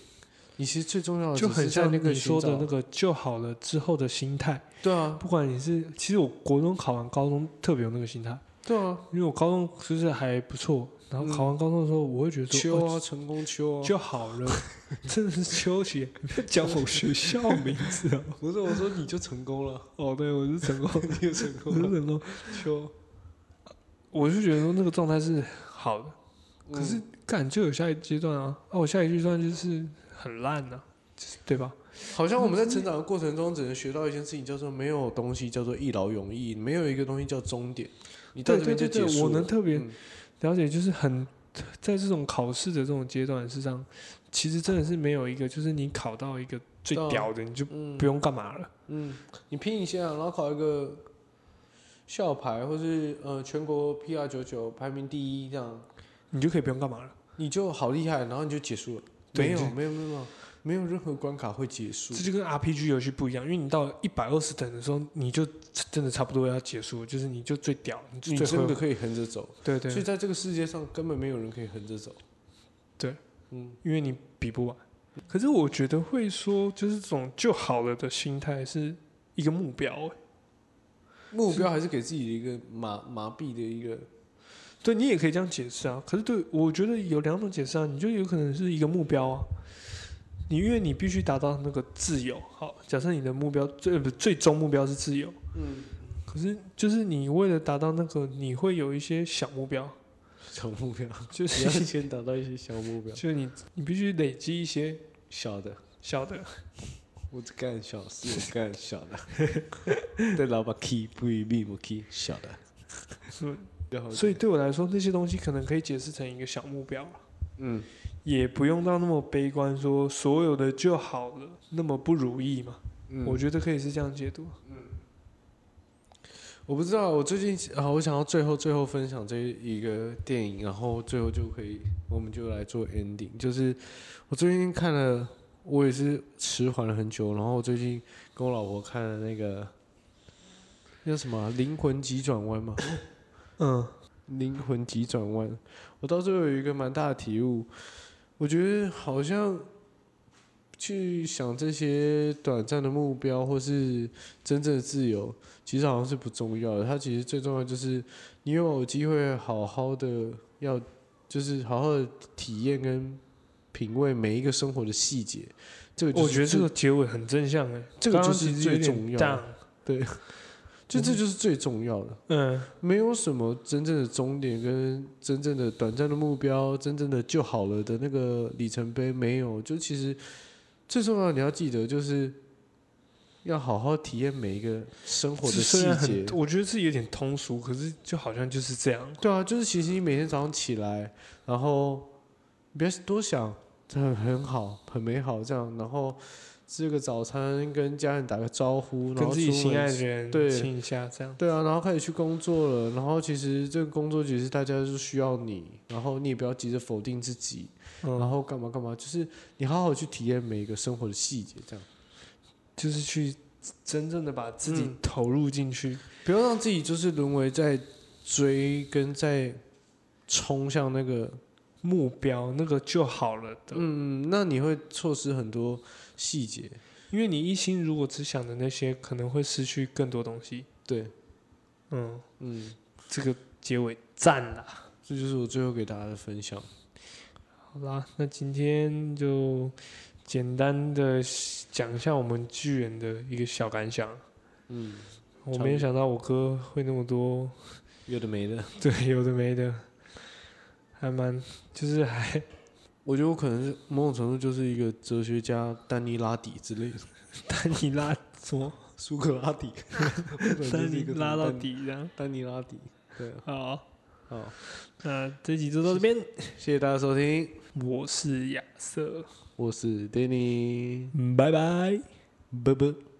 Speaker 3: 你其实最重要的
Speaker 2: 就很像
Speaker 3: 那个
Speaker 2: 你说的那个就好了之后的心态。
Speaker 3: 对啊，
Speaker 2: 不管你是，其实我国中考完高中特别有那个心态，
Speaker 3: 对啊，
Speaker 2: 因为我高中其实还不错，然后考完高中的时候，我会觉得说，
Speaker 3: 秋
Speaker 2: 哦
Speaker 3: 啊，成功秋啊，
Speaker 2: 就好了，真的是秋姐，你不要讲我学校名字啊！
Speaker 3: 不是我说你就成功了，
Speaker 2: 哦，对，我是成功，
Speaker 3: 你就成功了，
Speaker 2: 是成功，
Speaker 3: 秋。
Speaker 2: 我就觉得说那个状态是好的，可是
Speaker 3: 嗯。
Speaker 2: 干就有下一阶段啊，啊，我下一阶段就是很烂呐、就是对吧？
Speaker 3: 好像我们在成长的过程中，只能学到一件事情，叫做没有东西叫做一劳永逸，没有一个东西叫终点。你到这边就
Speaker 2: 对对对对，
Speaker 3: 结束了。
Speaker 2: 我能特别
Speaker 3: 嗯
Speaker 2: 了解，就是很在这种考试的这种阶段，事实上其实真的是没有一个，就是你考到一个最屌的，你就
Speaker 3: 嗯
Speaker 2: 不用干嘛了。
Speaker 3: 嗯，你拼一下，然后考一个校牌，或是呃全国 PR 九九排名第一这样，
Speaker 2: 你就可以不用干嘛了。
Speaker 3: 你就好厉害，然后你就结束了。没有没有没有没有任何关卡会结束。
Speaker 2: 这。就跟 RPG 游戏不一样，因为你到一百二十等的时候，你就真的差不多要结束了，就是你就最屌，你就
Speaker 3: 真的可以横着走，
Speaker 2: 对对。
Speaker 3: 所以，在这个世界上根本没有人可以横着走。
Speaker 2: 对，
Speaker 3: 嗯，
Speaker 2: 因为你比不完。可是我觉得会说，就是这种就好了的心态是一个目标、欸，
Speaker 3: 目标还是给自己的一个麻麻痹的一个，
Speaker 2: 对你也可以这样解释啊。可是对我觉得有两种解释啊，你就有可能是一个目标啊，你因为你必须达到那个自由。好，假设你的目标最不最终目标是自由，
Speaker 3: 嗯，
Speaker 2: 可是就是你为了达到那个，你会有一些小目标，
Speaker 3: 小目标，
Speaker 2: 就
Speaker 3: 你要
Speaker 2: 是
Speaker 3: 先达到一些小目标，
Speaker 2: 就是你你必须累积一些
Speaker 3: 小的。
Speaker 2: 小的，
Speaker 3: 我只干小事，我干小的。对，老板 key 不一定不 key 小的。
Speaker 2: 是 所以对我来说，那些东西可能可以解释成一个小目标啊
Speaker 3: 嗯，
Speaker 2: 也不用到那么悲观，说所有的就好了，那么不如意嘛。
Speaker 3: 嗯
Speaker 2: 我觉得可以是这样解读。
Speaker 3: 嗯我不知道，我最近啊，我想要最后最后分享这一个电影，然后最后就可以，我们就来做 ending。就是我最近看了，我也是迟缓了很久，然后我最近跟我老婆看了那个叫什么啊《灵魂急转弯》嘛，
Speaker 2: 嗯，《
Speaker 3: 灵魂急转弯》，我到最后有一个蛮大的体悟，我觉得好像去想这些短暂的目标或是真正的自由，其实好像是不重要的。它其实最重要就是你有没有机会好好的要，就是好好的体验跟品味每一个生活的细节。这个就是
Speaker 2: 我觉得这个结尾很正向哎，
Speaker 3: 这个就是最重要的就这就是最重要的。
Speaker 2: 嗯，
Speaker 3: 没有什么真正的终点跟真正的短暂的目标，真正的就好了的那个里程碑没有。就其实最重要的你要记得，就是要好好体验每一个生活的细节，。
Speaker 2: 我觉得是有点通俗，可是就好像就是这样。
Speaker 3: 对啊，就是其实你每天早上起来，然后不要多想，这很很好，很美好这样，然后吃个早餐，跟家人打个招呼，然
Speaker 2: 跟
Speaker 3: 后跟
Speaker 2: 自己心爱的人
Speaker 3: 对
Speaker 2: 亲一下，这样。
Speaker 3: 对啊，然后开始去工作了，然后其实这个工作其实大家是需要你，然后你也不要急着否定自己，然
Speaker 2: 嗯，
Speaker 3: 后干嘛干嘛，就是你好好去体验每一个生活的细节，这样
Speaker 2: 就是去真正的把自己
Speaker 3: 嗯
Speaker 2: 投入进去。
Speaker 3: 不要让自己就是沦为在追跟在冲向那个，
Speaker 2: 目标那个就好了的，
Speaker 3: 嗯，那你会错失很多细节，
Speaker 2: 因为你一心如果只想着那些，可能会失去更多东西。
Speaker 3: 对，
Speaker 2: 嗯，
Speaker 3: 嗯，
Speaker 2: 这个结尾赞啦。
Speaker 3: 这就是我最后给大家的分享。
Speaker 2: 好啦，那今天就简单的讲一下我们巨人的一个小感想。
Speaker 3: 嗯，
Speaker 2: 我没有想到我哥会那么多，
Speaker 3: 有的没的，
Speaker 2: 对，有的没的，还蛮就是还
Speaker 3: 我觉得我可能是某种程度就是一个哲学家丹尼拉底之类的，
Speaker 2: 丹尼拉什么？
Speaker 3: 苏格拉底，
Speaker 2: 丹尼拉到底这样。
Speaker 3: 丹尼拉底，对，
Speaker 2: 好，
Speaker 3: 好，
Speaker 2: 那这集就到这边。
Speaker 3: 谢谢大家收听，
Speaker 2: 我是亚瑟，
Speaker 3: 我是 Danny，
Speaker 2: 拜拜。
Speaker 3: 拜拜。